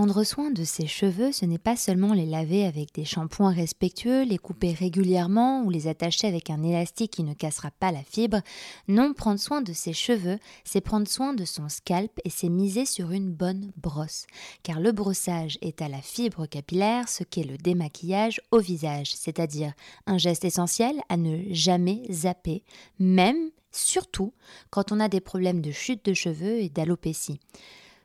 Prendre soin de ses cheveux, ce n'est pas seulement les laver avec des shampoings respectueux, les couper régulièrement ou les attacher avec un élastique qui ne cassera pas la fibre. Non, prendre soin de ses cheveux, c'est prendre soin de son scalp et c'est miser sur une bonne brosse. Car le brossage est à la fibre capillaire ce qu'est le démaquillage au visage, c'est-à-dire un geste essentiel à ne jamais zapper, même, surtout, quand on a des problèmes de chute de cheveux et d'alopécie.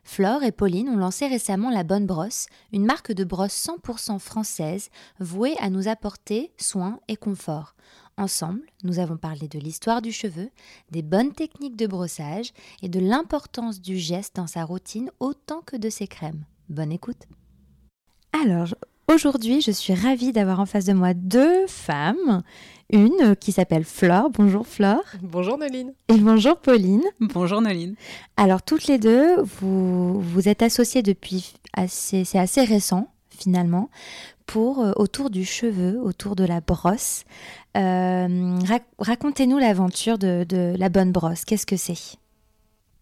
Flore et Pauline ont lancé récemment La Bonne Brosse, une marque de brosse 100% française vouée à nous apporter soin et confort. Ensemble, nous avons parlé de l'histoire du cheveu, des bonnes techniques de brossage et de l'importance du geste dans sa routine autant que de ses crèmes. Bonne écoute. Alors, aujourd'hui, je suis ravie d'avoir en face de moi deux femmes. Une qui s'appelle Flore. Bonjour Flore. Bonjour Noline. Et bonjour Pauline. Bonjour Noline. Alors toutes les deux, vous, vous êtes associées depuis assez, c'est assez récent finalement, pour euh, autour du cheveu, autour de la brosse. Euh, rac- Racontez-nous l'aventure de, de la bonne brosse. Qu'est-ce que c'est?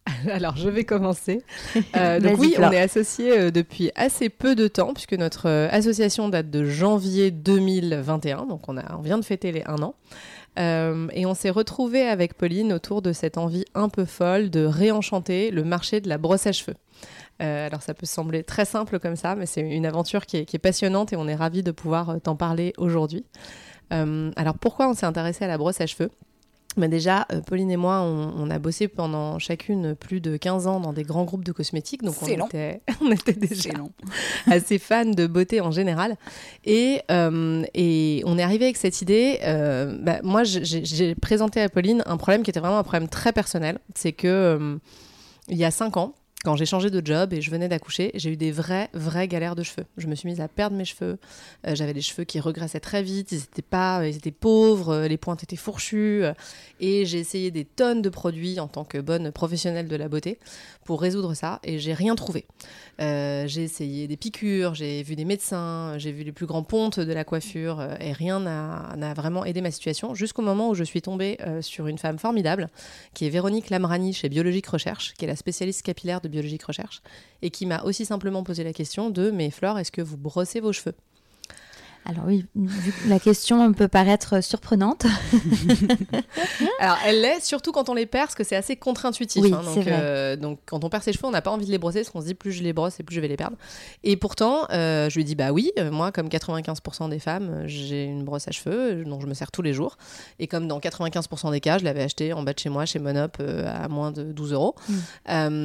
Alors je vais commencer. Euh, donc oui, on est associés euh, depuis assez peu de temps puisque notre euh, association date de janvier 2021, donc on, a, on vient de fêter les un an. Euh, et on s'est retrouvés avec Pauline autour de cette envie un peu folle de réenchanter le marché de la brosse à cheveux. Euh, alors ça peut sembler très simple comme ça, mais c'est une aventure qui est, qui est passionnante et on est ravis de pouvoir t'en parler aujourd'hui. Alors pourquoi on s'est intéressé à la brosse à cheveux? Mais déjà, euh, Pauline et moi, on, on a bossé pendant chacune plus de 15 ans dans des grands groupes de cosmétiques. Donc on long. était, on était déjà assez fans de beauté en général. Et, euh, et on est arrivé avec cette idée. euh, bah, moi, j'ai- présenté à Pauline un problème qui était vraiment un problème très personnel. C'est que euh, il y a 5 ans, quand j'ai changé de job et je venais d'accoucher, j'ai eu des vraies, vraies galères de cheveux. Je me suis mise à perdre mes cheveux. Euh, J'avais des cheveux qui regressaient très vite. Ils étaient pas, ils étaient pauvres. euh, Les pointes étaient fourchues. euh, Et j'ai essayé des tonnes de produits en tant que bonne professionnelle de la beauté pour résoudre ça. Et j'ai rien trouvé. Euh, j'ai essayé des piqûres, j'ai vu des médecins, j'ai vu les plus grands pontes de la coiffure euh, et rien n'a vraiment aidé ma situation jusqu'au moment où je suis tombée euh, sur une femme formidable qui est Véronique Lamrani chez Biologique Recherche, qui est la spécialiste capillaire de Biologique Recherche et qui m'a aussi simplement posé la question de mais Flore, est-ce que vous brossez vos cheveux? Alors oui, la question peut paraître surprenante. Alors, elle l'est, surtout quand on les perce, parce que c'est assez contre-intuitif. Oui, hein. donc, euh, donc, quand on perd ses cheveux, on n'a pas envie de les brosser, parce qu'on se dit plus je les brosse et plus je vais les perdre. Et pourtant, euh, je lui dis bah oui, euh, moi, comme 95% des femmes, j'ai une brosse à cheveux, dont je me sers tous les jours. Et comme dans 95% des cas, je l'avais acheté en bas de chez moi, chez Monop, euh, à moins de 12 euros. Mm.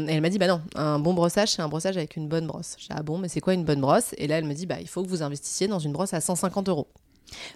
Et elle m'a dit bah non, un bon brossage, c'est un brossage avec une bonne brosse. J'ai dit ah bon, mais c'est quoi une bonne brosse? Et là, elle me dit bah il faut que vous investissiez dans une brosse à 150 euros.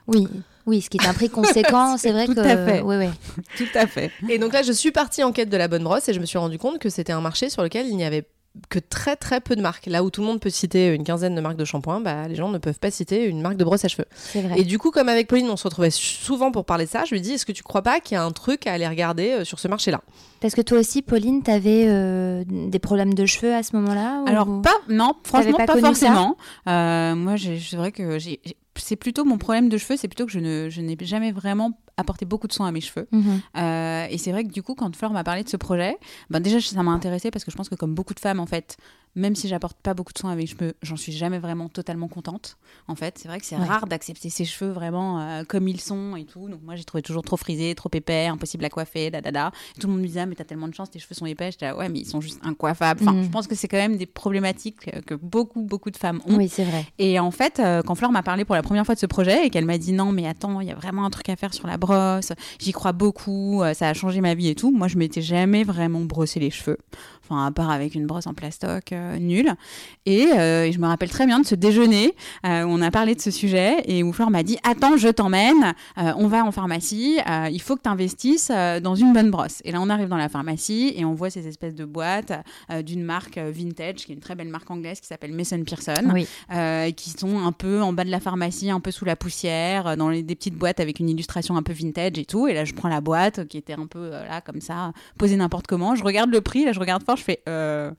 Oui, oui, ce qui est un prix conséquent, c'est vrai Tout que. à fait. Oui, oui. Tout à fait. Et donc là, je suis partie en quête de la bonne brosse et je me suis rendu compte que c'était un marché sur lequel il n'y avait que très très peu de marques. Là où tout le monde peut citer une quinzaine de marques de shampoing, bah, les gens ne peuvent pas citer une marque de brosse à cheveux. C'est vrai. Et du coup, comme avec Pauline, on se retrouvait souvent pour parler de ça, je lui dis est-ce que tu crois pas qu'il y a un truc à aller regarder euh, sur ce marché-là? Parce que toi aussi, Pauline, tu avais des problèmes de cheveux à ce moment-là ou- Alors, pas, non, franchement, pas forcément. Euh, moi, j'ai- c'est vrai que j'ai. C'est plutôt mon problème de cheveux, c'est plutôt que je ne je n'ai jamais vraiment apporté beaucoup de soin à mes cheveux. Mhm. Euh, et c'est vrai que du coup, quand Fleur m'a parlé de ce projet, ben déjà ça m'a intéressé parce que je pense que comme beaucoup de femmes, en fait, même si j'apporte pas beaucoup de soin à mes cheveux, j'en suis jamais vraiment totalement contente. En fait, c'est vrai que c'est Ouais. rare d'accepter ses cheveux vraiment euh, comme ils sont et tout. Donc moi, j'ai trouvé toujours trop frisés, trop épais, impossible à coiffer, da da da. Et tout le monde me disait ah, mais t'as tellement de chance, tes cheveux sont épais. J'étais là, ouais, mais ils sont juste incoiffables. Enfin, Mhm. je pense que c'est quand même des problématiques euh, que beaucoup beaucoup de femmes ont. Oui, c'est vrai. Et en fait, euh, quand Fleur m'a parlé pour la première fois de ce projet et qu'elle m'a dit non, mais attends, il y a vraiment un truc à faire sur la brosse, j'y crois beaucoup, ça a changé ma vie et tout, moi je m'étais jamais vraiment brossé les cheveux. Enfin à part avec une brosse en plastoc euh, nulle. Et, euh, et je me rappelle très bien de ce déjeuner euh, où on a parlé de ce sujet et où Flore m'a dit attends je t'emmène, euh, on va en pharmacie, il faut que tu investisses dans une bonne brosse. Et là on arrive dans la pharmacie et on voit ces espèces de boîtes d'une marque vintage qui est une très belle marque anglaise qui s'appelle Mason Pearson Oui. qui sont un peu en bas de la pharmacie, un peu sous la poussière, dans les, des petites boîtes avec une illustration un peu vintage et tout. Et là, je prends la boîte qui était un peu là, comme ça, posée n'importe comment. Je regarde le prix, là, je regarde fort, je fais euh,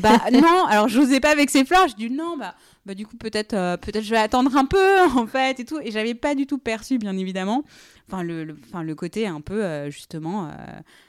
bah non. Alors, je n'osais pas avec ces fleurs. Je dis non, bah. Bah, du coup peut-être euh, peut-être je vais attendre un peu en fait et tout et j'avais pas du tout perçu bien évidemment enfin le, le, le côté un peu euh, justement euh,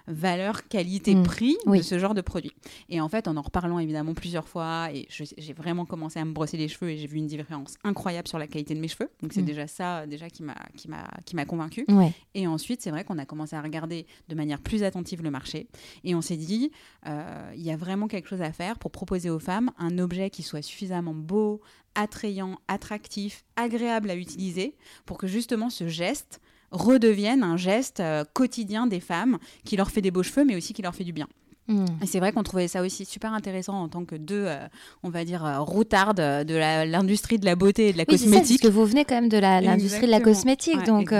valeur qualité Mm. prix Oui. de ce genre de produit et en fait, en en reparlant évidemment plusieurs fois, et j'ai vraiment commencé à me brosser les cheveux et j'ai vu une différence incroyable sur la qualité de mes cheveux. Donc c'est Mm. déjà ça, déjà qui m'a qui m'a qui m'a convaincue. Ouais. Et ensuite, c'est vrai qu'on a commencé à regarder de manière plus attentive le marché et on s'est dit, euh, il y a vraiment quelque chose à faire pour proposer aux femmes un objet qui soit suffisamment beau, attrayant, attractif, agréable à utiliser, pour que justement ce geste redevienne un geste euh, quotidien des femmes qui leur fait des beaux cheveux, mais aussi qui leur fait du bien. Mm. Et c'est vrai qu'on trouvait ça aussi super intéressant en tant que deux, euh, on va dire, euh, routardes de l'industrie de la beauté et de la Oui, ça, parce cosmétique. que vous venez quand même de l'industrie de la cosmétique, Ouais, donc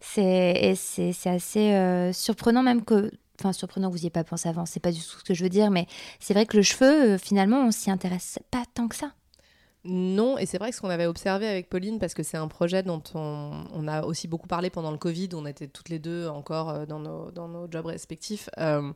c'est assez surprenant même que. Enfin, surprenant que vous n'y ayez pas pensé avant, c'est pas du tout ce que je veux dire, mais c'est vrai que le cheveu, euh, finalement, on s'y intéresse pas tant que ça. Non, et c'est vrai que ce qu'on avait observé avec Pauline, parce que c'est un projet dont on, a aussi beaucoup parlé pendant le Covid, on était toutes les deux encore euh, dans nos, dans nos jobs respectifs. euh,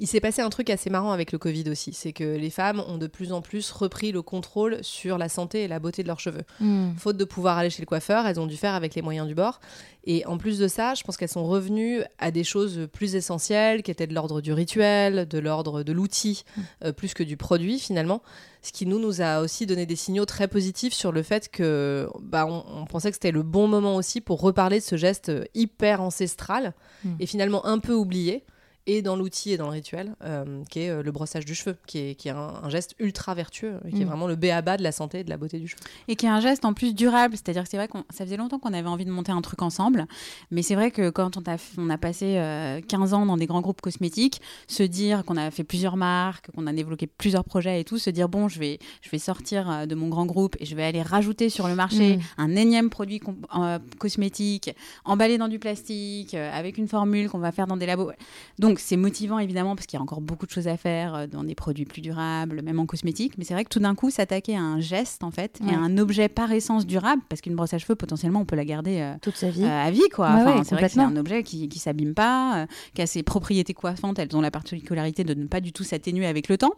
il s'est passé un truc assez marrant avec le Covid aussi, c'est que les femmes ont de plus en plus repris le contrôle sur la santé et la beauté de leurs cheveux. Mm. Faute de pouvoir aller chez le coiffeur, elles ont dû faire avec les moyens du bord. Et en plus de ça, je pense qu'elles sont revenues à des choses plus essentielles, qui étaient de l'ordre du rituel, de l'ordre de l'outil, euh, plus que du produit finalement. Ce qui nous, nous a aussi donné des signaux très positifs sur le fait que bah, on, on pensait que c'était le bon moment aussi pour reparler de ce geste hyper ancestral Mm. et finalement un peu oublié. Et dans l'outil et dans le rituel, euh, qui est euh, le brossage du cheveu, qui est, qui est un, un geste ultra vertueux, qui est Mm. vraiment le béaba de la santé et de la beauté du cheveu. Et qui est un geste en plus durable, c'est-à-dire que c'est vrai qu'on ça faisait longtemps qu'on avait envie de monter un truc ensemble, mais c'est vrai que quand on a, on a passé euh, 15 ans dans des grands groupes cosmétiques, se dire qu'on a fait plusieurs marques, qu'on a développé plusieurs projets et tout, se dire bon, je vais, je vais sortir euh, de mon grand groupe et je vais aller rajouter sur le marché Mm. un énième produit euh, cosmétique, emballé dans du plastique, avec une formule qu'on va faire dans des labos. Donc c'est motivant évidemment parce qu'il y a encore beaucoup de choses à faire euh, dans des produits plus durables, même en cosmétique. Mais c'est vrai que tout d'un coup, s'attaquer à un geste en fait Ouais. et à un objet par essence durable, parce qu'une brosse à cheveux potentiellement on peut la garder euh, Toute sa vie. euh, à vie quoi. Ouais, Enfin, ouais, c'est vrai que c'est un objet qui, qui s'abîme pas, euh, qui a ses propriétés coiffantes. Elles ont la particularité de ne pas du tout s'atténuer avec le temps.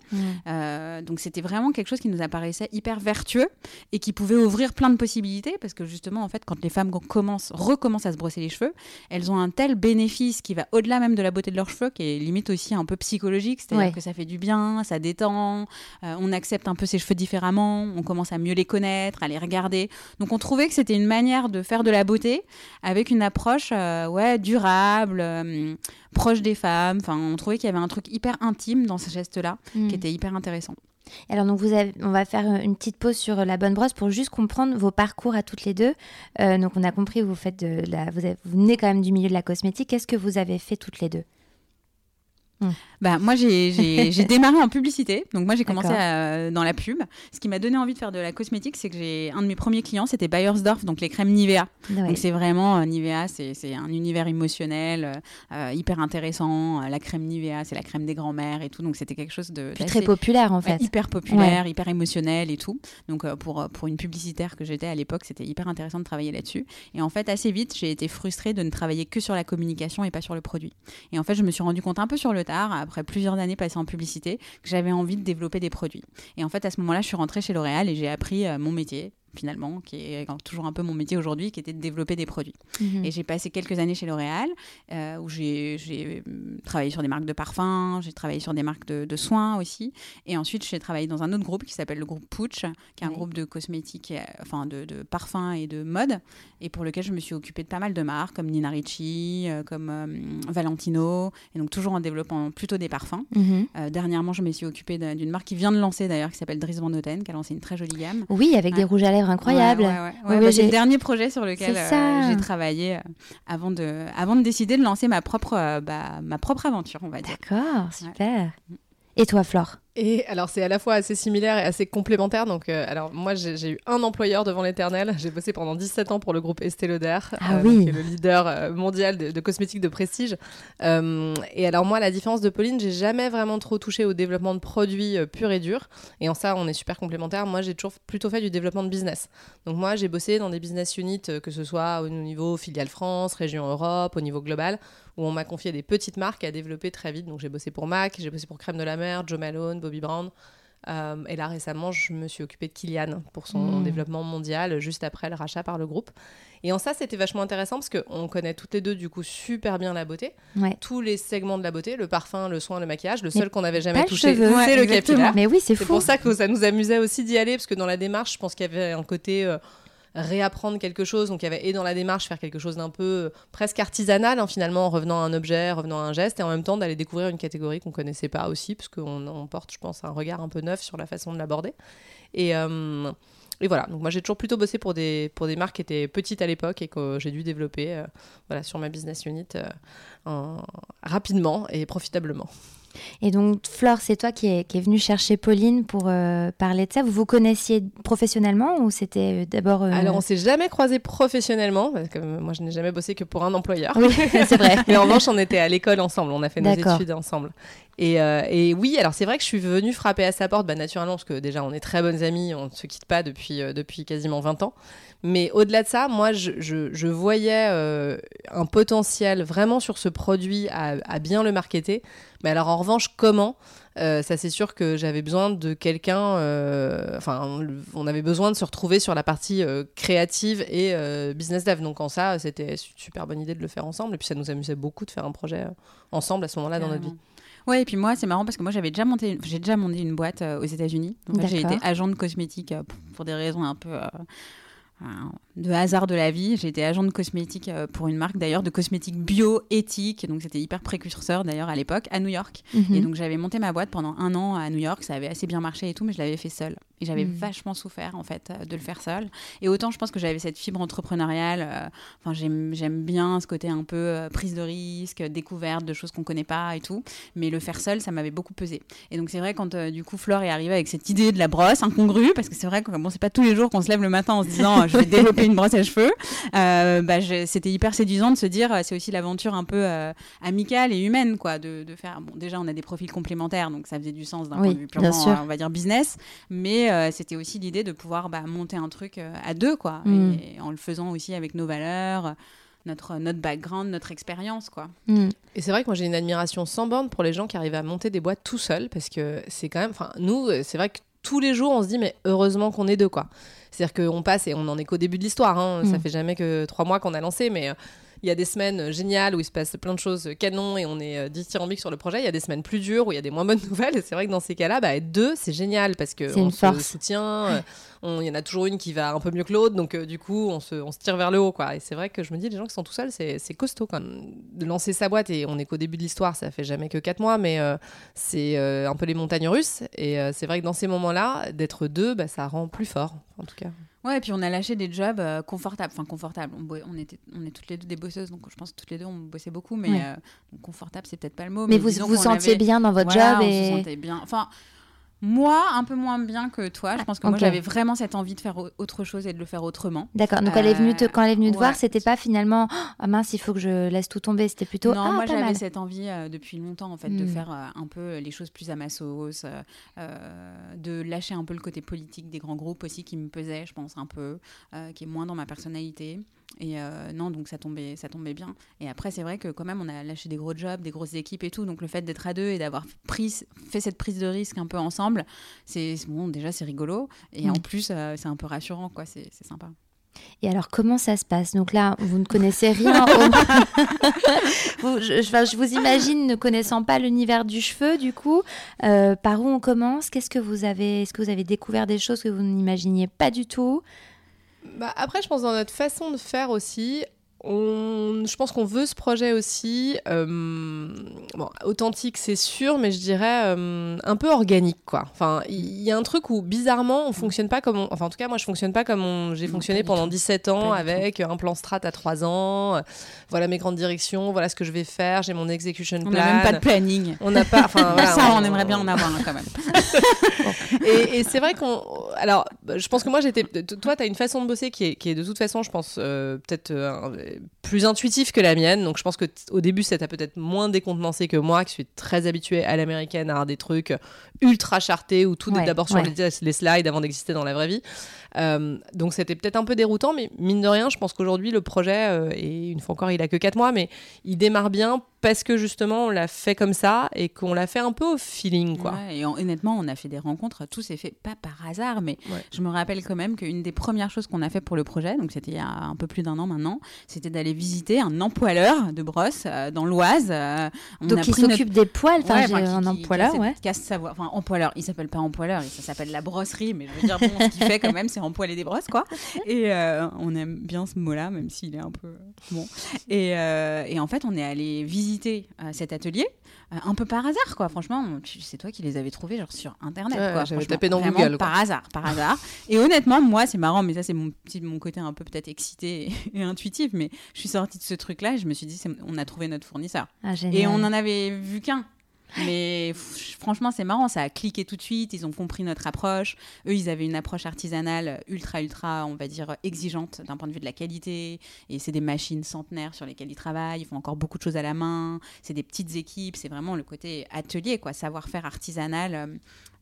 Donc c'était vraiment quelque chose qui nous apparaissait hyper vertueux et qui pouvait ouvrir plein de possibilités parce que justement en fait quand les femmes commencent, recommencent à se brosser les cheveux, elles ont un tel bénéfice qui va au-delà même de la beauté de leurs cheveux qui est limite aussi un peu psychologique, c'est-à-dire Ouais. que ça fait du bien, ça détend, euh, on accepte un peu ses cheveux différemment, on commence à mieux les connaître, à les regarder. Donc on trouvait que c'était une manière de faire de la beauté avec une approche euh, ouais durable, euh, proche des femmes. Enfin, on trouvait qu'il y avait un truc hyper intime dans ce geste-là Mm. qui était hyper intéressant. Alors donc vous avez, on va faire une petite pause sur la bonne brosse pour juste comprendre vos parcours à toutes les deux. Euh, donc on a compris vous faites de la, vous, avez- vous venez quand même du milieu de la cosmétique. Qu'est-ce que vous avez fait toutes les deux? Bah, moi, j'ai- démarré en publicité. Donc, moi, j'ai commencé à- dans la pub. Ce qui m'a donné envie de faire de la cosmétique, c'est que j'ai un de mes premiers clients, c'était Bayersdorf, donc les crèmes Nivea. Ouais. Donc, c'est vraiment euh, Nivea, c'est un univers émotionnel euh, euh, hyper intéressant. La crème Nivea, c'est la crème des grands-mères et tout. Donc, c'était quelque chose de. Puis très populaire en Ouais, fait. hyper populaire, hyper émotionnel et tout. Donc euh, pour, pour une publicitaire que j'étais à l'époque, c'était hyper intéressant de travailler là-dessus. Et en fait, assez vite, j'ai été frustrée de ne travailler que sur la communication et pas sur le produit. Et en fait, je me suis rendu compte un peu sur le après plusieurs années passées en publicité, que j'avais envie de développer des produits. Et en fait, à ce moment-là, je suis rentrée chez L'Oréal et j'ai appris euh, mon métier finalement, qui est toujours un peu mon métier aujourd'hui, qui était de développer des produits. Mhm. Et j'ai passé quelques années chez L'Oréal, euh, où j'ai euh, travaillé sur des marques de parfums, j'ai travaillé sur des marques de, de soins aussi. Et ensuite, j'ai travaillé dans un autre groupe qui s'appelle le groupe Pooch, qui est un Oui. groupe de cosmétiques, et, euh, enfin de, de parfums et de mode, et pour lequel je me suis occupée de pas mal de marques, comme Nina Ricci, comme euh, Valentino, et donc toujours en développant plutôt des parfums. Mhm. Euh, dernièrement, je me suis occupée d'un- d'une marque qui vient de lancer d'ailleurs, qui s'appelle Dries Van Noten, qui a lancé une très jolie gamme. Oui, avec des rouges à lèvres incroyables. Ouais, ouais, ouais. Ouais, Ouais, ouais, bah, j'ai- c'est le dernier projet sur lequel C'est euh, j'ai travaillé euh, avant, de, avant de décider de lancer ma propre, euh, bah, ma propre aventure, on va dire. D'accord, super. Et toi, Flore? Et alors, c'est à la fois assez similaire et assez complémentaire. Donc, euh, alors, moi, j'ai eu un employeur devant l'éternel. J'ai bossé pendant 17 ans pour le groupe Estée Lauder, ah euh, oui. qui est le leader euh, mondial de, cosmétiques de prestige. et alors, moi, la différence de Pauline, j'ai jamais vraiment trop touché au développement de produits purs et durs. Et en ça, on est super complémentaires. Moi, j'ai toujours plutôt fait du développement de business. Donc, moi, j'ai bossé dans des business units, que ce soit au niveau filiale France, région Europe, au niveau global, où on m'a confié des petites marques à développer très vite. Donc j'ai bossé pour MAC, j'ai bossé pour Crème de la Mer, Joe Malone, Bobby Brown. Euh, et là récemment, je me suis occupée de Kilian pour son Hmm. développement mondial juste après le rachat par le groupe. Et en ça, c'était vachement intéressant parce qu'on connaît toutes les deux du coup super bien la beauté, Ouais. tous les segments de la beauté, le parfum, le soin, le maquillage. Le Mais seul qu'on n'avait jamais touché, c'est Ouais, le capillaire. Mais oui, c'est C'est fou. pour ça que ça nous amusait aussi d'y aller parce que dans la démarche, je pense qu'il y avait un côté euh, réapprendre quelque chose. Donc il y avait et dans la démarche faire quelque chose d'un peu euh, presque artisanal hein, finalement en revenant à un objet, revenant à un geste et en même temps d'aller découvrir une catégorie qu'on connaissait pas aussi parce qu'on on porte, je pense, un regard un peu neuf sur la façon de l'aborder. Et euh, et voilà, donc moi j'ai toujours plutôt bossé pour des, pour des marques qui étaient petites à l'époque et que j'ai dû développer euh, voilà, sur ma business unit en- rapidement et profitablement. Et donc, Flore, c'est toi qui es, qui est venue chercher Pauline pour euh, parler de ça. Vous vous connaissiez professionnellement ou c'était euh, d'abord. euh, Alors on s'est jamais croisés professionnellement, parce que moi je n'ai jamais bossé que pour un employeur. Oui, c'est vrai. Mais en revanche, on était à l'école ensemble, on a fait nos études ensemble. Et, euh, et oui, alors c'est vrai que je suis venue frapper à sa porte, bah, naturellement, parce que déjà on est très bonnes amies, on ne se quitte pas depuis, euh, quasiment 20 ans. Mais au-delà de ça, moi, je, voyais euh, un potentiel vraiment sur ce produit à, bien le marketer. Mais alors en revanche, comment ça c'est sûr que j'avais besoin de quelqu'un, enfin on, avait besoin de se retrouver sur la partie créative et business dev. Donc en ça, c'était une super bonne idée de le faire ensemble. Et puis ça nous amusait beaucoup de faire un projet ensemble à ce moment-là dans notre vie. Ouais, et puis moi, c'est marrant parce que moi, j'avais déjà monté, j'ai déjà monté une boîte euh, aux États-Unis. Donc j'ai été agent de cosmétique euh, pour, des raisons un peu euh, de hasard de la vie. Été agent de cosmétique euh, pour une marque d'ailleurs de cosmétique bio, éthique. Donc c'était hyper précurseur d'ailleurs à l'époque à New York. Mhm. Et donc j'avais monté ma boîte pendant un an à New York, ça avait assez bien marché et tout, mais je l'avais fait seule. Et j'avais Mhm. vachement souffert en fait euh, de le faire seule. Et autant je pense que j'avais cette fibre entrepreneuriale, euh, enfin j'aime j'aime bien ce côté un peu euh, prise de risque, découverte de choses qu'on connaît pas et tout, mais le faire seul, ça m'avait beaucoup pesé. Et donc c'est vrai quand euh, du coup Flore est arrivée avec cette idée de la brosse incongrue, parce que c'est vrai que bon c'est pas tous les jours qu'on se lève le matin en se disant je vais développer une brosse à cheveux, euh, bah, c'était hyper séduisant de se dire euh, c'est aussi l'aventure un peu euh, amicale et humaine quoi de, de faire bon déjà on a des profils complémentaires donc ça faisait du sens d'un Oui, point de vue purement sûr. euh, on va dire business mais euh, c'était aussi l'idée de pouvoir bah, monter un truc euh, à deux quoi Mm. et, en le faisant aussi avec nos valeurs notre notre background notre expérience quoi Mhm. Et c'est vrai que moi j'ai une admiration sans borne pour les gens qui arrivent à monter des boîtes tout seuls parce que c'est quand même, enfin nous, c'est vrai que tous les jours on se dit mais heureusement qu'on est deux quoi. C'est-à-dire qu'on passe et on en est qu'au début de l'histoire. Hein. Ça Mm. fait jamais que trois mois qu'on a lancé, mais euh, il y a des semaines euh, géniales où il se passe plein de choses euh, canon et on est euh, dithyrambique sur le projet. Il y a des semaines plus dures où il y a des moins bonnes nouvelles. Et c'est vrai que dans ces cas-là, bah, être deux, c'est génial parce que on se soutient. Il y en a toujours une qui va un peu mieux que l'autre, donc euh, du coup, on se, on se tire vers le haut. Quoi. Et c'est vrai que je me dis, les gens qui sont tout seuls, c'est c'est costaud quand même. De lancer sa boîte, et on est qu'au début de l'histoire, ça fait jamais que 4 mois, mais euh, c'est euh, un peu les montagnes russes. Et c'est vrai que dans ces moments-là, d'être deux, bah, ça rend plus fort, en tout cas. Ouais, et puis on a lâché des jobs euh, confortables. Enfin, confortables. On, était, on est toutes les deux des bosseuses, donc je pense que toutes les deux, on bossait beaucoup. Mais Ouais. euh, confortable, c'est peut-être pas le mot. Mais vous vous sentiez avait- bien dans votre Voilà, job on et. se sentait bien. Enfin, moi, un peu moins bien que toi. Je pense que moi, j'avais vraiment cette envie de faire au- autre chose et de le faire autrement. D'accord. Donc elle est venue te, Euh, quand elle est venue te voir, c'était pas finalement ah mince, il faut que je laisse tout tomber. C'était plutôt non, ah moi j'avais cette envie euh, depuis longtemps en fait de Hmm. faire euh, un peu les choses plus à ma sauce, euh, euh, de lâcher un peu le côté politique des grands groupes aussi qui me pesait, je pense un peu, euh, qui est moins dans ma personnalité. Et euh, non, donc ça tombait, ça tombait bien. Et après, c'est vrai que quand même, on a lâché des gros jobs, des grosses équipes et tout. Donc le fait d'être à deux et d'avoir pris, fait cette prise de risque un peu ensemble, c'est bon. Déjà, c'est rigolo. Et Mm. en plus, euh, c'est un peu rassurant, quoi. C'est sympa. Et alors, comment ça se passe? Donc là, vous ne connaissez rien. au- vous, je, je- enfin, je vous imagine ne connaissant pas l'univers du cheveu, du coup. Euh, par où on commence? Qu'est-ce que vous avez Est-ce que vous avez découvert des choses que vous n'imaginiez pas du tout? Bah, après, je pense dans notre façon de faire aussi, on, je pense qu'on veut ce projet aussi, euh, bon, authentique c'est sûr, mais je dirais euh, un peu organique quoi. Enfin, il y, a un truc où bizarrement on fonctionne pas comme, on, enfin en tout cas moi je fonctionne pas comme j'ai fonctionné pendant 17 ans avec un plan strat à 3 ans. Euh, voilà mes grandes directions, voilà ce que je vais faire, j'ai mon execution plan. On n'a même pas de planning. On n'a pas, enfin voilà, ça on, aimerait bien en avoir quand même. et, et c'est vrai qu'on, alors je pense que moi j'étais, toi tu as une façon de bosser qui est, qui est de toute façon je pense peut-être plus intuitif que la mienne. Donc je pense que au début, ça t'a peut-être moins décontenancé que moi, qui suis très habituée à l'américaine, à avoir des trucs ultra chartés où tout est d'abord sur les, les, slides avant d'exister dans la vraie vie. Euh, donc c'était peut-être un peu déroutant, mais mine de rien, je pense qu'aujourd'hui le projet, euh, et une fois encore, il a que 4 mois, mais il démarre bien parce que justement on l'a fait comme ça et qu'on l'a fait un peu au feeling. Quoi. et honnêtement, on a fait des rencontres, tout s'est fait pas par hasard, mais je me rappelle quand même qu'une des premières choses qu'on a fait pour le projet, donc c'était il y a un peu plus d'un an maintenant, c'était d'aller visiter un empoileur de brosse euh, dans l'Oise. donc il s'occupe des poils, enfin, un empoileur, ouais. Casse enfin empoileur, il s'appelle pas empoileur, ça s'appelle la brosserie, mais je veux dire, bon, ce qu'il fait quand même, c'est empoiler des brosses, quoi. Et euh, on aime bien ce mot-là, même s'il est un peu bon. Et, euh, et, en fait, on est allé visiter euh, cet atelier. un peu par hasard, quoi. Franchement, c'est toi qui les avais trouvés genre sur internet. quoi. J'avais tapé dans Google. Par hasard, par hasard. et honnêtement, moi, c'est marrant, mais ça, c'est mon petit, mon côté un peu peut-être excité et, intuitif. Mais je suis sortie de ce truc-là et je me suis dit, on a trouvé notre fournisseur. Ah, et on en avait vu qu'un. Mais franchement, c'est marrant, ça a cliqué tout de suite, ils ont compris notre approche. Eux, ils avaient une approche artisanale ultra, ultra, on va dire, exigeante d'un point de vue de la qualité. Et c'est des machines centenaires sur lesquelles ils travaillent, ils font encore beaucoup de choses à la main. C'est des petites équipes, c'est vraiment le côté atelier, quoi, savoir-faire artisanal. Euh,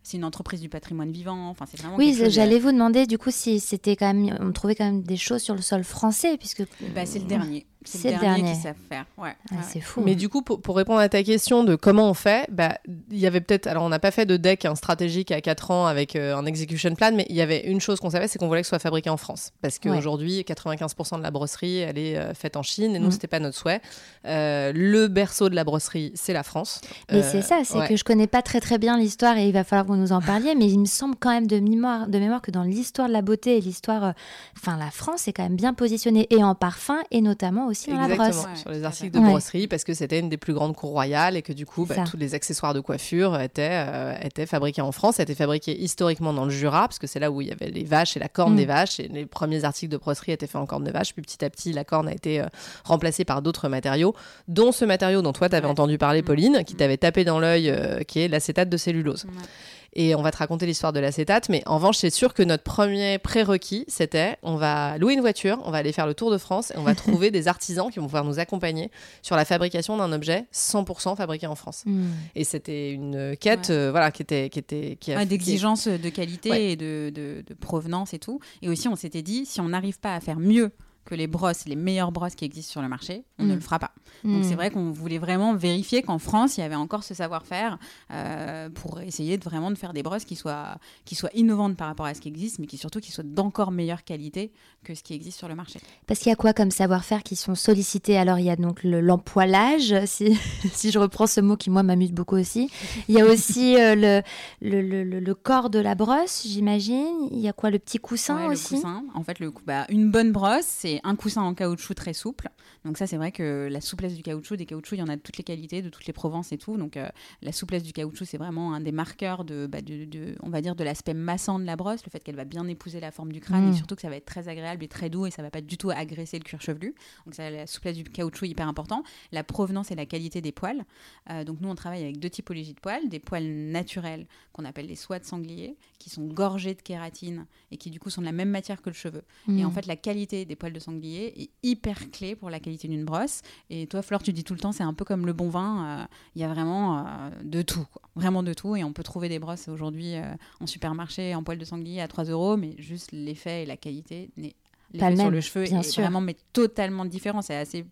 c'est une entreprise du patrimoine vivant. Enfin, c'est vraiment. Oui, j'allais vous demander du coup si c'était quand même, on trouvait quand même des choses sur le sol français, puisque. Bah, c'est le dernier. C'est le dernier, qui savent faire. Ouais. Ah, c'est fou. Mais du coup, pour, répondre à ta question de comment on fait, bah, il y avait peut-être. Alors, on n'a pas fait de deck un stratégique à 4 ans avec euh, un execution plan, mais il y avait une chose qu'on savait, c'est qu'on voulait que ce soit fabriqué en France. Parce qu'aujourd'hui, 95% de la brosserie, elle est euh, faite en Chine, et nous, ce mm. c'était pas notre souhait. Euh, le berceau de la brosserie, c'est la France. Mais c'est ça, c'est que je connais pas très très bien l'histoire et il va falloir que vous nous en parliez, mais il me semble quand même de mémoire, de mémoire que dans l'histoire de la beauté et l'histoire. Enfin, la France est quand même bien positionnée, et en parfum, et notamment aussi dans la brosse sur les articles de brosserie parce que c'était une des plus grandes cours royales et que du coup, bah, tous les accessoires de coiffure étaient, euh, étaient fabriqués en France, étaient fabriqués historiquement dans le Jura parce que c'est là où il y avait les vaches et la corne des mm. vaches et les premiers articles de brosserie étaient faits en corne de vache. Puis petit à petit, la corne a été euh, remplacée par d'autres matériaux, dont ce matériau dont toi tu avais entendu parler, mm. Pauline, qui mm. t'avait tapé dans l'œil, euh, qui est l'acétate de cellulose et on va te raconter l'histoire de l'acétate. Mais en revanche, c'est sûr que notre premier prérequis, c'était on va louer une voiture, on va aller faire le tour de France et on va trouver des artisans qui vont pouvoir nous accompagner sur la fabrication d'un objet 100% fabriqué en France. Hmm. Et c'était une quête euh, voilà, qui était. Qui était qui D'exigence de qualité et de, de, de provenance et tout. Et aussi, on s'était dit, si on n'arrive pas à faire mieux que les brosses, les meilleures brosses qui existent sur le marché, on ne mm. le fera pas. Donc c'est mm. vrai qu'on voulait vraiment vérifier qu'en France, il y avait encore ce savoir-faire euh, pour essayer de vraiment de faire des brosses qui soient, qui soient innovantes par rapport à ce qui existe, mais qui surtout qui soient d'encore meilleure qualité que ce qui existe sur le marché. Parce qu'il y a quoi comme savoir-faire qui sont sollicités Alors il y a donc l'empoilage, si, si je reprends ce mot qui moi m'amuse beaucoup aussi. Il y a aussi euh, le, le, le, corps de la brosse, j'imagine. Il y a quoi Le petit coussin aussi le coussin. En fait, le, bah, une bonne brosse, c'est un coussin en caoutchouc très souple. Donc ça, c'est vrai que la souplesse du caoutchouc, des caoutchoucs, il y en a de toutes les qualités, de toutes les provences et tout. Donc euh, la souplesse du caoutchouc, c'est vraiment un des marqueurs de, bah, de, on va dire, de l'aspect massant de la brosse, le fait qu'elle va bien épouser la forme du crâne et mmh. surtout que ça va être très agréable et très doux et ça va pas du tout agresser le cuir chevelu. Donc ça, la souplesse du caoutchouc hyper important. La provenance et la qualité des poils. Euh, donc nous, on travaille avec deux typologies de poils, des poils naturels qu'on appelle les soies de sanglier, qui sont gorgés de kératine et qui du coup sont de la même matière que le cheveu. Et en fait, la qualité des poils de sanglier est hyper clé pour la qualité d'une brosse. Et toi, Fleur, tu dis tout le temps, c'est un peu comme le bon vin. Euh, il y a vraiment euh, de tout, vraiment de tout. Et on peut trouver des brosses aujourd'hui euh, en supermarché en poil de sanglier à 3 euros, mais juste l'effet et la qualité n'est pas sur le cheveu bien est sûr. vraiment mais totalement différent. C'est assez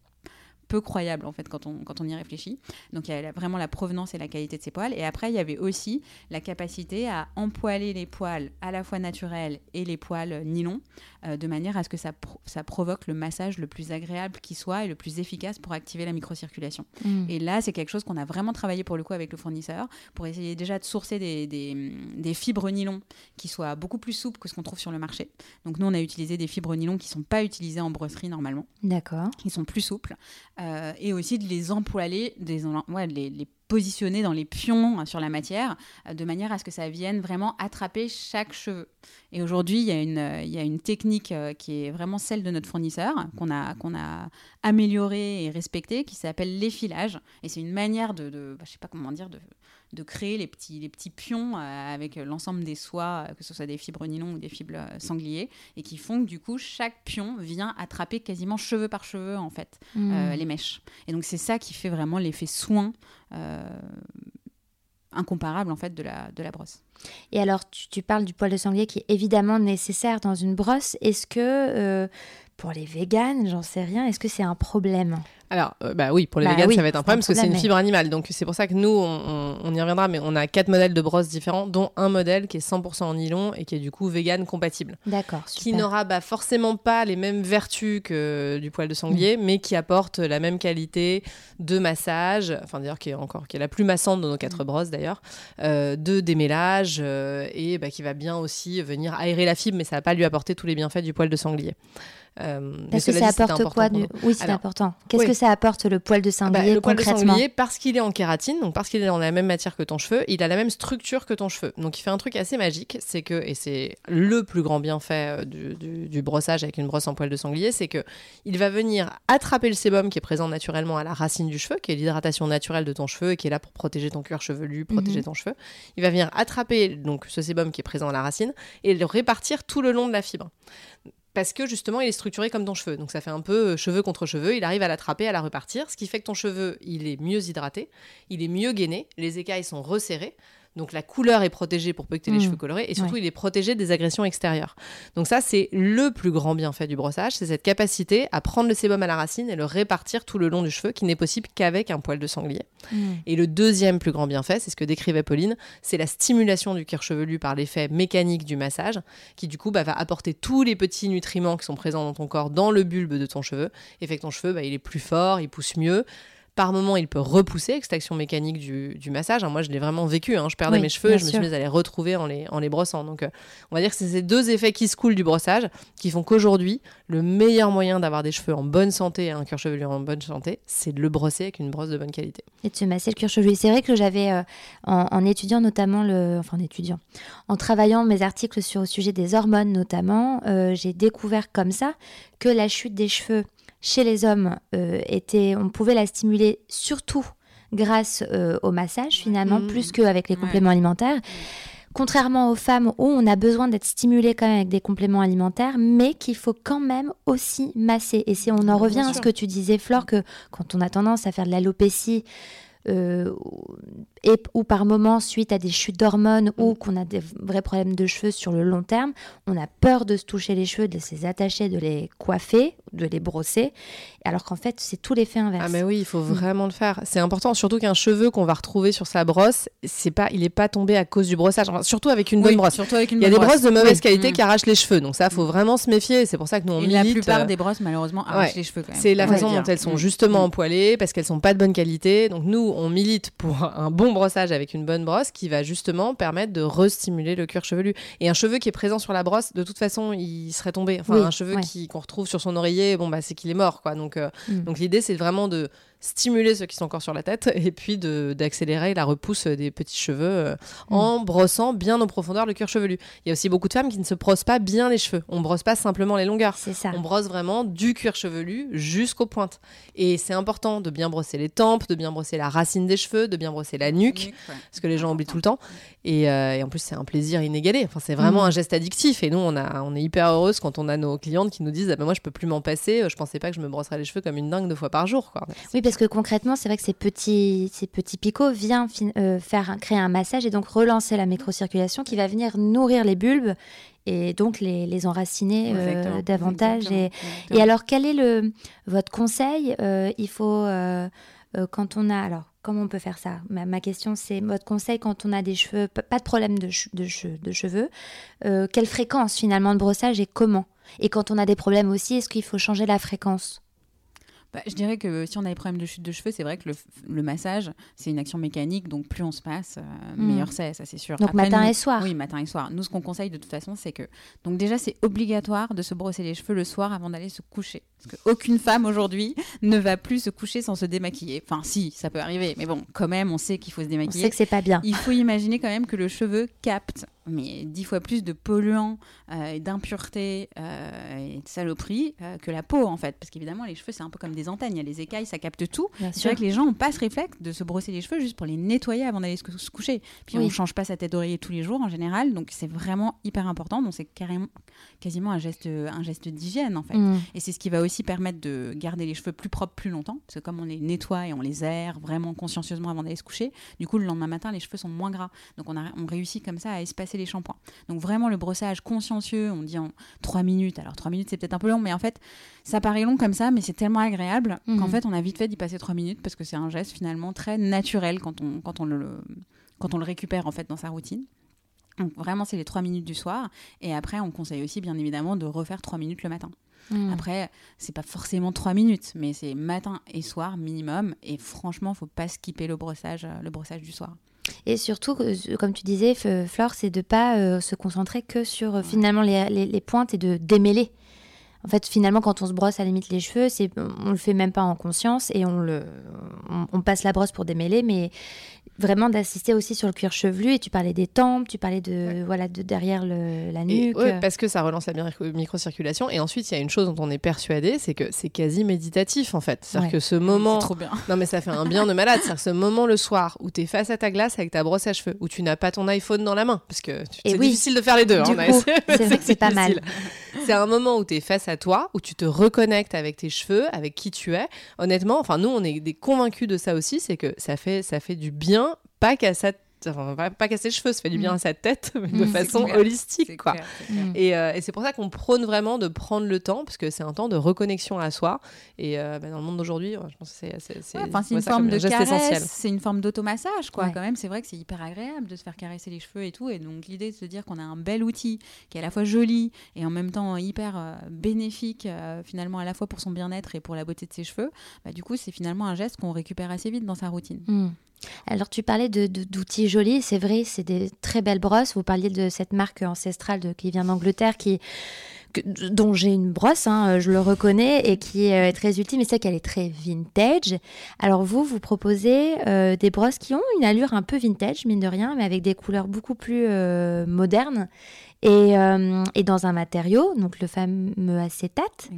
peu croyable en fait quand on, quand on y réfléchit. Donc il y a vraiment la provenance et la qualité de ces poils. Et après, il y avait aussi la capacité à empoiler les poils à la fois naturels et les poils euh, nylon, euh, de manière à ce que ça, pro- ça provoque le massage le plus agréable qui soit et le plus efficace pour activer la microcirculation. Mm. Et là, c'est quelque chose qu'on a vraiment travaillé pour le coup avec le fournisseur, pour essayer déjà de sourcer des, des- des fibres nylon qui soient beaucoup plus souples que ce qu'on trouve sur le marché. Donc nous, on a utilisé des fibres nylon qui ne sont pas utilisées en brosserie normalement D'accord. qui sont plus souples, euh, et aussi de les empoiler, des, les, positionner dans les pions sur la matière, euh, de manière à ce que ça vienne vraiment attraper chaque cheveu. Et aujourd'hui, il y, a une, y a une technique euh, qui est vraiment celle de notre fournisseur, qu'on a, a améliorée et respectée, qui s'appelle l'effilage. Et c'est une manière de, de bah, je sais pas comment dire, de, de créer les petits, les petits pions euh, avec l'ensemble des soies, euh, que ce soit des fibres nylon ou des fibres euh, sangliers, et qui font que du coup, chaque pion vient attraper quasiment cheveu par cheveu, en fait, Mm. euh, les mèches. Et donc, c'est ça qui fait vraiment l'effet soin euh, incomparable, en fait, de la, de la brosse. Et alors, tu, tu parles du poil de sanglier qui est évidemment nécessaire dans une brosse. Est-ce que euh, pour les véganes, j'en sais rien, est-ce que c'est un problème? Alors, euh, bah oui, pour les Bah véganes, oui, ça va être un problème parce que c'est une fibre animale. Donc, c'est pour ça que nous, on, y reviendra, mais on a quatre modèles de brosses différents, dont un modèle qui est 100% en nylon et qui est du coup vegan compatible. D'accord, Qui n'aura bah, forcément pas les mêmes vertus que du poil de sanglier, Mm. mais qui apporte la même qualité de massage, enfin d'ailleurs qui est encore qui est la plus massante de nos Mm. quatre brosses d'ailleurs, euh, de démêlage euh, et bah, qui va bien aussi venir aérer la fibre, mais ça va pas lui apporter tous les bienfaits du poil de sanglier. Euh, Parce que ça apporte quoi. Oui, c'est important. Qu'est-ce oui. que ça apporte le poil de Bah, sanglier le poil de sanglier, parce qu'il est en kératine, donc parce qu'il est dans la même matière que ton cheveu, il a la même structure que ton cheveu. Donc il fait un truc assez magique, c'est que, et c'est le plus grand bienfait euh, du, du- du brossage avec une brosse en poil de sanglier, c'est que il va venir attraper le sébum qui est présent naturellement à la racine du cheveu, qui est l'hydratation naturelle de ton cheveu et qui est là pour protéger ton cuir chevelu, protéger Mhm. ton cheveu. Il va venir attraper donc ce sébum qui est présent à la racine et le répartir tout le long de la fibre parce que justement il est structuré comme ton cheveu. Donc ça fait un peu euh, cheveu contre cheveu, il arrive à l'attraper, à la repartir, ce qui fait que ton cheveu, il est mieux hydraté, il est mieux gainé, les écailles sont resserrées. Donc la couleur est protégée pour peu que tu aies les Mm. cheveux colorés et surtout Ouais. il est protégé des agressions extérieures. Donc ça c'est le plus grand bienfait du brossage, c'est cette capacité à prendre le sébum à la racine et le répartir tout le long du cheveu qui n'est possible qu'avec un poil de sanglier. Mm. Et le deuxième plus grand bienfait, c'est ce que décrivait Pauline, c'est la stimulation du cuir chevelu par l'effet mécanique du massage, qui du coup bah, va apporter tous les petits nutriments qui sont présents dans ton corps dans le bulbe de ton cheveu, et fait que ton cheveu, bah, il est plus fort, il pousse mieux. Par moment, il peut repousser avec cette action mécanique du, du massage. hein. Moi, je l'ai vraiment vécu. hein. Je perdais Oui, mes cheveux et je me suis mise à les retrouver en les, en les brossant. Donc, euh, on va dire que c'est ces deux effets qui se coulent du brossage qui font qu'aujourd'hui, le meilleur moyen d'avoir des cheveux en bonne santé et un cuir chevelu en bonne santé, c'est de le brosser avec une brosse de bonne qualité. Et de se masser le cuir chevelu. C'est vrai que j'avais, euh, en, en étudiant notamment le, enfin en étudiant, en travaillant mes articles sur le sujet des hormones notamment, euh, j'ai découvert comme ça que la chute des cheveux chez les hommes euh, était, on pouvait la stimuler surtout grâce euh, au massage finalement, Mhm. plus qu'avec les Ouais. compléments alimentaires. Contrairement aux femmes où on a besoin d'être stimulé quand même avec des compléments alimentaires, mais qu'il faut quand même aussi masser. Et si on en revient à ce que tu disais, Flore, que quand on a tendance à faire de l'alopécie, euh, et, ou par moment suite à des chutes d'hormones ou qu'on a des vrais problèmes de cheveux sur le long terme, on a peur de se toucher les cheveux, de se les attacher, de les coiffer, de les brosser, alors qu'en fait c'est tout l'effet inverse. Ah mais oui, il faut vraiment le faire. C'est important, surtout qu'un cheveu qu'on va retrouver sur sa brosse, c'est pas, il est pas tombé à cause du brossage. Enfin, surtout avec une bonne Oui, brosse. Surtout avec une Il y a bonne des brosses de mauvaise Oui. qualité Mm. qui arrachent les cheveux, donc ça faut vraiment se méfier. C'est pour ça que nous on Et milite. la plupart euh, des brosses, malheureusement, arrachent ouais. les cheveux. C'est la façon dont elles sont Mm. justement Mm. empoilées, parce qu'elles sont pas de bonne qualité. Donc nous, on milite pour un bon brossage avec une bonne brosse qui va justement permettre de restimuler le cuir chevelu. Et un cheveu qui est présent sur la brosse, de toute façon, il serait tombé. Enfin, Oui, un cheveu ouais. qui qu'on retrouve sur son oreiller, bon bah c'est qu'il est mort, quoi. Donc euh, Mm. donc l'idée c'est vraiment de stimuler ceux qui sont encore sur la tête et puis de d'accélérer la repousse des petits cheveux euh, Mm. en brossant bien en profondeur le cuir chevelu. Il y a aussi beaucoup de femmes qui ne se brossent pas bien les cheveux. On brosse pas simplement les longueurs. C'est ça. On brosse vraiment du cuir chevelu jusqu'aux pointes. Et c'est important de bien brosser les tempes, de bien brosser la racine des cheveux, de bien brosser la nuque, ouais. parce que les gens oublient tout le temps. Et, euh, et en plus, c'est un plaisir inégalé. Enfin, c'est vraiment Mhm. un geste addictif. Et nous, on, a, on est hyper heureuse quand on a nos clientes qui nous disent ah ben Moi, je peux plus m'en passer. Je pensais pas que je me brosserais les cheveux comme une dingue deux fois par jour. Quoi. Oui, parce que concrètement, c'est vrai que ces petits, ces petits picots viennent euh, faire créer un massage et donc relancer la microcirculation qui va venir nourrir les bulbes et donc les, les enraciner euh, davantage. Et, et, alors, quel est le, votre conseil euh, Il faut, quand on a... Alors, comment on peut faire ça? Ma, question, c'est votre conseil quand on a des cheveux, pas de problème de, de, de cheveux, quelle fréquence finalement de brossage et comment? Et quand on a des problèmes aussi, est-ce qu'il faut changer la fréquence? Bah, je dirais que si on a des problèmes de chute de cheveux, c'est vrai que le, massage, c'est une action mécanique, donc plus on se passe, euh, hmm. meilleur c'est, ça c'est sûr. Donc matin et soir Oui, matin et soir. Nous, ce qu'on conseille de toute façon, c'est que. Donc déjà, c'est obligatoire de se brosser les cheveux le soir avant d'aller se coucher. Parce qu'aucune femme aujourd'hui ne va plus se coucher sans se démaquiller. Enfin, si, ça peut arriver, mais bon, quand même, on sait qu'il faut se démaquiller. On sait que c'est pas bien. Il faut imaginer quand même que le cheveu capte mais dix fois plus de polluants euh, et d'impuretés euh, et de saloperies euh, que la peau en fait parce qu'évidemment les cheveux c'est un peu comme des antennes il y a les écailles ça capte tout. C'est vrai que les gens ont pas ce réflexe de se brosser les cheveux juste pour les nettoyer avant d'aller se, coucher. Puis on on change pas sa tête d'oreiller tous les jours en général donc c'est vraiment hyper important. Donc c'est carrément quasiment un geste un geste d'hygiène en fait. Mm. et c'est ce qui va aussi permettre de garder les cheveux plus propres plus longtemps parce que comme on les nettoie et on les aère vraiment consciencieusement avant d'aller se coucher du coup le lendemain matin les cheveux sont moins gras. Donc on, a, on réussit comme ça à espacer les shampoings. Donc vraiment le brossage consciencieux, on dit en 3 minutes. Alors 3 minutes c'est peut-être un peu long, mais en fait ça paraît long comme ça, mais c'est tellement agréable qu'en mhm. fait on a vite fait d'y passer 3 minutes parce que c'est un geste finalement très naturel quand on, quand on, le, quand on le récupère en fait dans sa routine. Donc vraiment c'est les 3 minutes du soir et après on conseille aussi bien évidemment de refaire 3 minutes le matin. Mhm. Après, c'est pas forcément 3 minutes, mais c'est matin et soir minimum. Et franchement, faut pas skipper le brossage, le brossage du soir. Et surtout, comme tu disais, Flore, c'est de pas euh, se concentrer que sur euh, finalement les, les, pointes et de démêler. En fait, finalement, quand on se brosse à la limite les cheveux, c'est on le fait même pas en conscience et on le on passe la brosse pour démêler, mais vraiment d'assister aussi sur le cuir chevelu et tu parlais des tempes, tu parlais de voilà de derrière le, la nuque. parce que ça relance la microcirculation et ensuite il y a une chose dont on est persuadé, c'est que c'est quasi méditatif en fait. C'est-à-dire que ce moment trop bien. Non mais ça fait un bien de malade, c'est-à-dire ce moment le soir où tu es face à ta glace avec ta brosse à cheveux, où tu n'as pas ton iPhone dans la main parce que c'est oui, difficile de faire les deux hein, c'est vrai que c'est pas mal. C'est un moment où tu es face à toi, où tu te reconnectes avec tes cheveux, avec qui tu es. Honnêtement, enfin nous on est des convaincus de ça aussi, c'est que ça fait ça fait du bien pas qu'à sa Enfin, pas, qu'à ses cheveux, ça fait du bien mm. à sa tête, mais de mm, façon holistique, quoi. Et, euh, et c'est pour ça qu'on prône vraiment de prendre le temps, parce que c'est un temps de reconnexion à soi. Et euh, bah, dans le monde d'aujourd'hui, je pense que c'est c'est une forme de caresse, c'est une forme d'automassage, quoi. Quand même, c'est vrai que c'est hyper agréable de se faire caresser les cheveux et tout. Et donc l'idée de se dire qu'on a un bel outil qui est à la fois joli et en même temps hyper euh, bénéfique, finalement à la fois pour son bien-être et pour la beauté de ses cheveux. Bah, du coup, c'est finalement un geste qu'on récupère assez vite dans sa routine. Mm. Alors tu parlais d'outils jolis, c'est vrai, c'est des très belles brosses. Vous parliez de cette marque ancestrale qui vient d'Angleterre, dont j'ai une brosse, hein, je le reconnais, et qui est euh, très utile, mais c'est qu'elle est très vintage. Alors vous, vous proposez euh, des brosses qui ont une allure un peu vintage, mine de rien, mais avec des couleurs beaucoup plus euh, modernes et, euh, et, dans un matériau, donc le fameux acétate,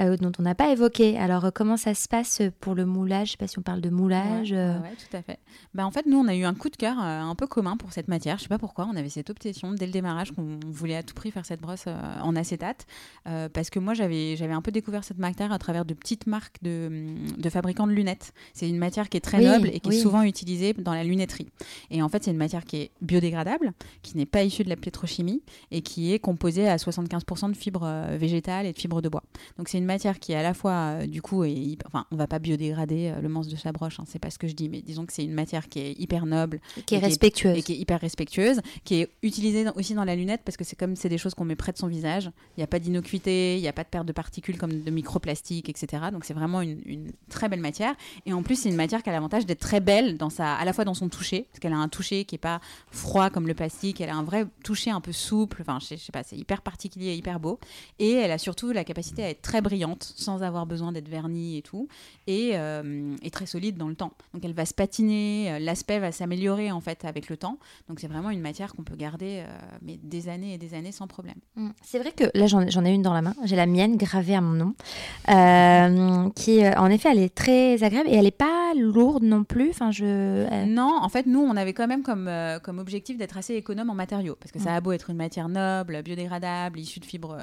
euh, dont on n'a pas évoqué. Alors, euh, comment ça se passe pour le moulage? Je ne sais pas si on parle de moulage. Oui, tout à fait. Bah, en fait, nous, on a eu un coup de cœur un peu commun pour cette matière. Je ne sais pas pourquoi, on avait cette obsession dès le démarrage qu'on voulait à tout prix faire cette brosse en acétate. parce que moi, j'avais un peu découvert cette matière à travers de petites marques de, de fabricants de lunettes. C'est une matière qui est très noble et qui est souvent utilisée dans la lunetterie. Et en fait, c'est une matière qui est biodégradable, qui n'est pas issue de la pétrochimie et qui est composée à 75% de fibres euh, végétales et de fibres de bois. Donc c'est une matière qui est à la fois, euh, du coup, et, enfin, on va pas biodégrader euh, le manche de sa broche, hein, c'est pas ce que je dis, mais disons que c'est une matière qui est hyper noble, qui est respectueuse, et qui est hyper respectueuse, qui est utilisée aussi dans la lunette parce que c'est comme c'est des choses qu'on met près de son visage. Il n'y a pas d'innocuité, il n'y a pas de perte de particules comme de microplastiques, etc. Donc c'est vraiment une, une, très belle matière. Et en plus c'est une matière qui a l'avantage d'être très belle dans sa, à la fois dans son toucher, parce qu'elle a un toucher qui est pas froid comme le plastique, elle a un vrai toucher un peu souple. Enfin, je, sais pas, c'est hyper particulier, hyper beau. Et elle a surtout la capacité à être très brillante, sans avoir besoin d'être vernie et tout, et, euh, très solide dans le temps. Donc elle va se patiner, euh, l'aspect va s'améliorer en fait avec le temps. Donc c'est vraiment une matière qu'on peut garder euh, mais des années et des années sans problème. Mm. C'est vrai que là j'en ai une dans la main, j'ai la mienne gravée à mon nom, qui en effet elle est très agréable et elle n'est pas lourde non plus. Enfin je. Non, en fait nous on avait quand même comme comme objectif d'être assez économe en matériaux, parce que ça mm. a beau être une matière matières nobles, biodégradables, issues de fibres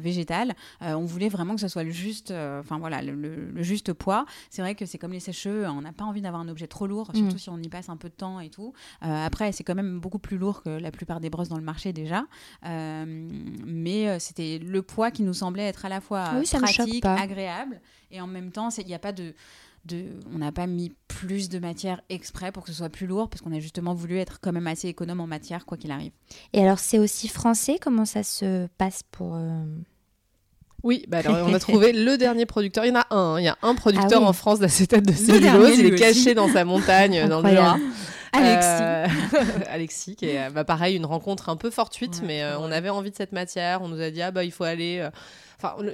végétales. on voulait vraiment que ce soit le juste, enfin voilà, le, juste poids. C'est vrai que c'est comme les sèches-cheveux, on n'a pas envie d'avoir un objet trop lourd, surtout mm. si on y passe un peu de temps et tout. après, c'est quand même beaucoup plus lourd que la plupart des brosses dans le marché déjà, mais c'était le poids qui nous semblait être à la fois pratique, agréable, et en même temps, il n'y a pas de on n'a pas mis plus de matière exprès pour que ce soit plus lourd, parce qu'on a justement voulu être quand même assez économe en matière, quoi qu'il arrive. Et alors, c'est aussi français? Comment ça se passe pour... Euh, oui, bah alors on a trouvé le dernier producteur. Il y en a un. Hein. Il y a un producteur ah en France d'acétate de cellulose. Il est caché dans sa montagne, dans le Jura. Alexis. Euh, Alexis, qui est bah, pareil, une rencontre un peu fortuite, mais euh, on avait envie de cette matière. On nous a dit, ah bah il faut aller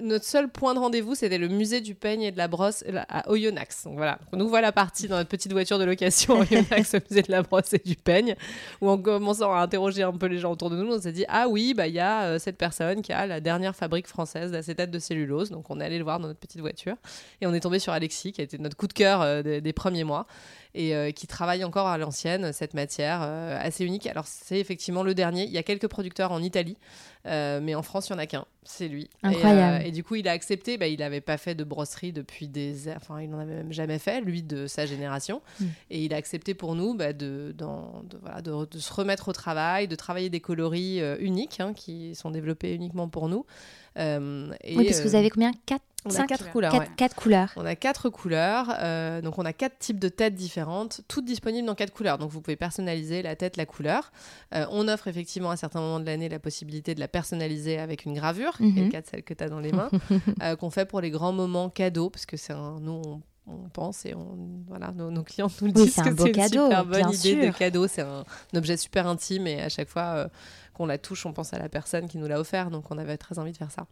notre seul point de rendez-vous, c'était le musée du peigne et de la brosse à Oyonnax. Donc voilà, on nous voilà partis dans notre petite voiture de location à Oyonnax, au musée de la brosse et du peigne, où en commençant à interroger un peu les gens autour de nous, on s'est dit ah oui, bah il y a euh, cette personne qui a la dernière fabrique française d'acétate de cellulose. Donc on est allé le voir dans notre petite voiture et on est tombé sur Alexis, qui a été notre coup de cœur euh, des, premiers mois et euh, qui travaille encore à l'ancienne cette matière assez unique. Alors c'est effectivement le dernier. Il y a quelques producteurs en Italie. Euh, mais en France, il n'y en a qu'un, c'est lui. Incroyable. Euh, et, du coup, il a accepté. Bah, il n'avait pas fait de brosserie depuis des. Enfin, il n'en avait même jamais fait, lui, de sa génération. Hmm. Et il a accepté pour nous bah, de, de, voilà, de, se remettre au travail, de travailler des coloris euh, uniques hein, qui sont développés uniquement pour nous. Et, oui, parce que vous avez combien? Quatre on a quatre couleurs. Quatre, couleurs. On a quatre couleurs. Euh, donc, on a quatre types de têtes différentes, toutes disponibles dans quatre couleurs. Donc, vous pouvez personnaliser la tête, la couleur. Euh, on offre effectivement à certains moments de l'année la possibilité de la personnaliser avec une gravure, qui est le cas de celle que tu as dans les mains, euh, qu'on fait pour les grands moments cadeaux, parce que c'est un. Nous, on, pense et on, voilà, nos, clients nous le disent que c'est une cadeau, super bonne idée de cadeau. C'est un, objet super intime et à chaque fois qu'on la touche, on pense à la personne qui nous l'a offert. Donc, on avait très envie de faire ça.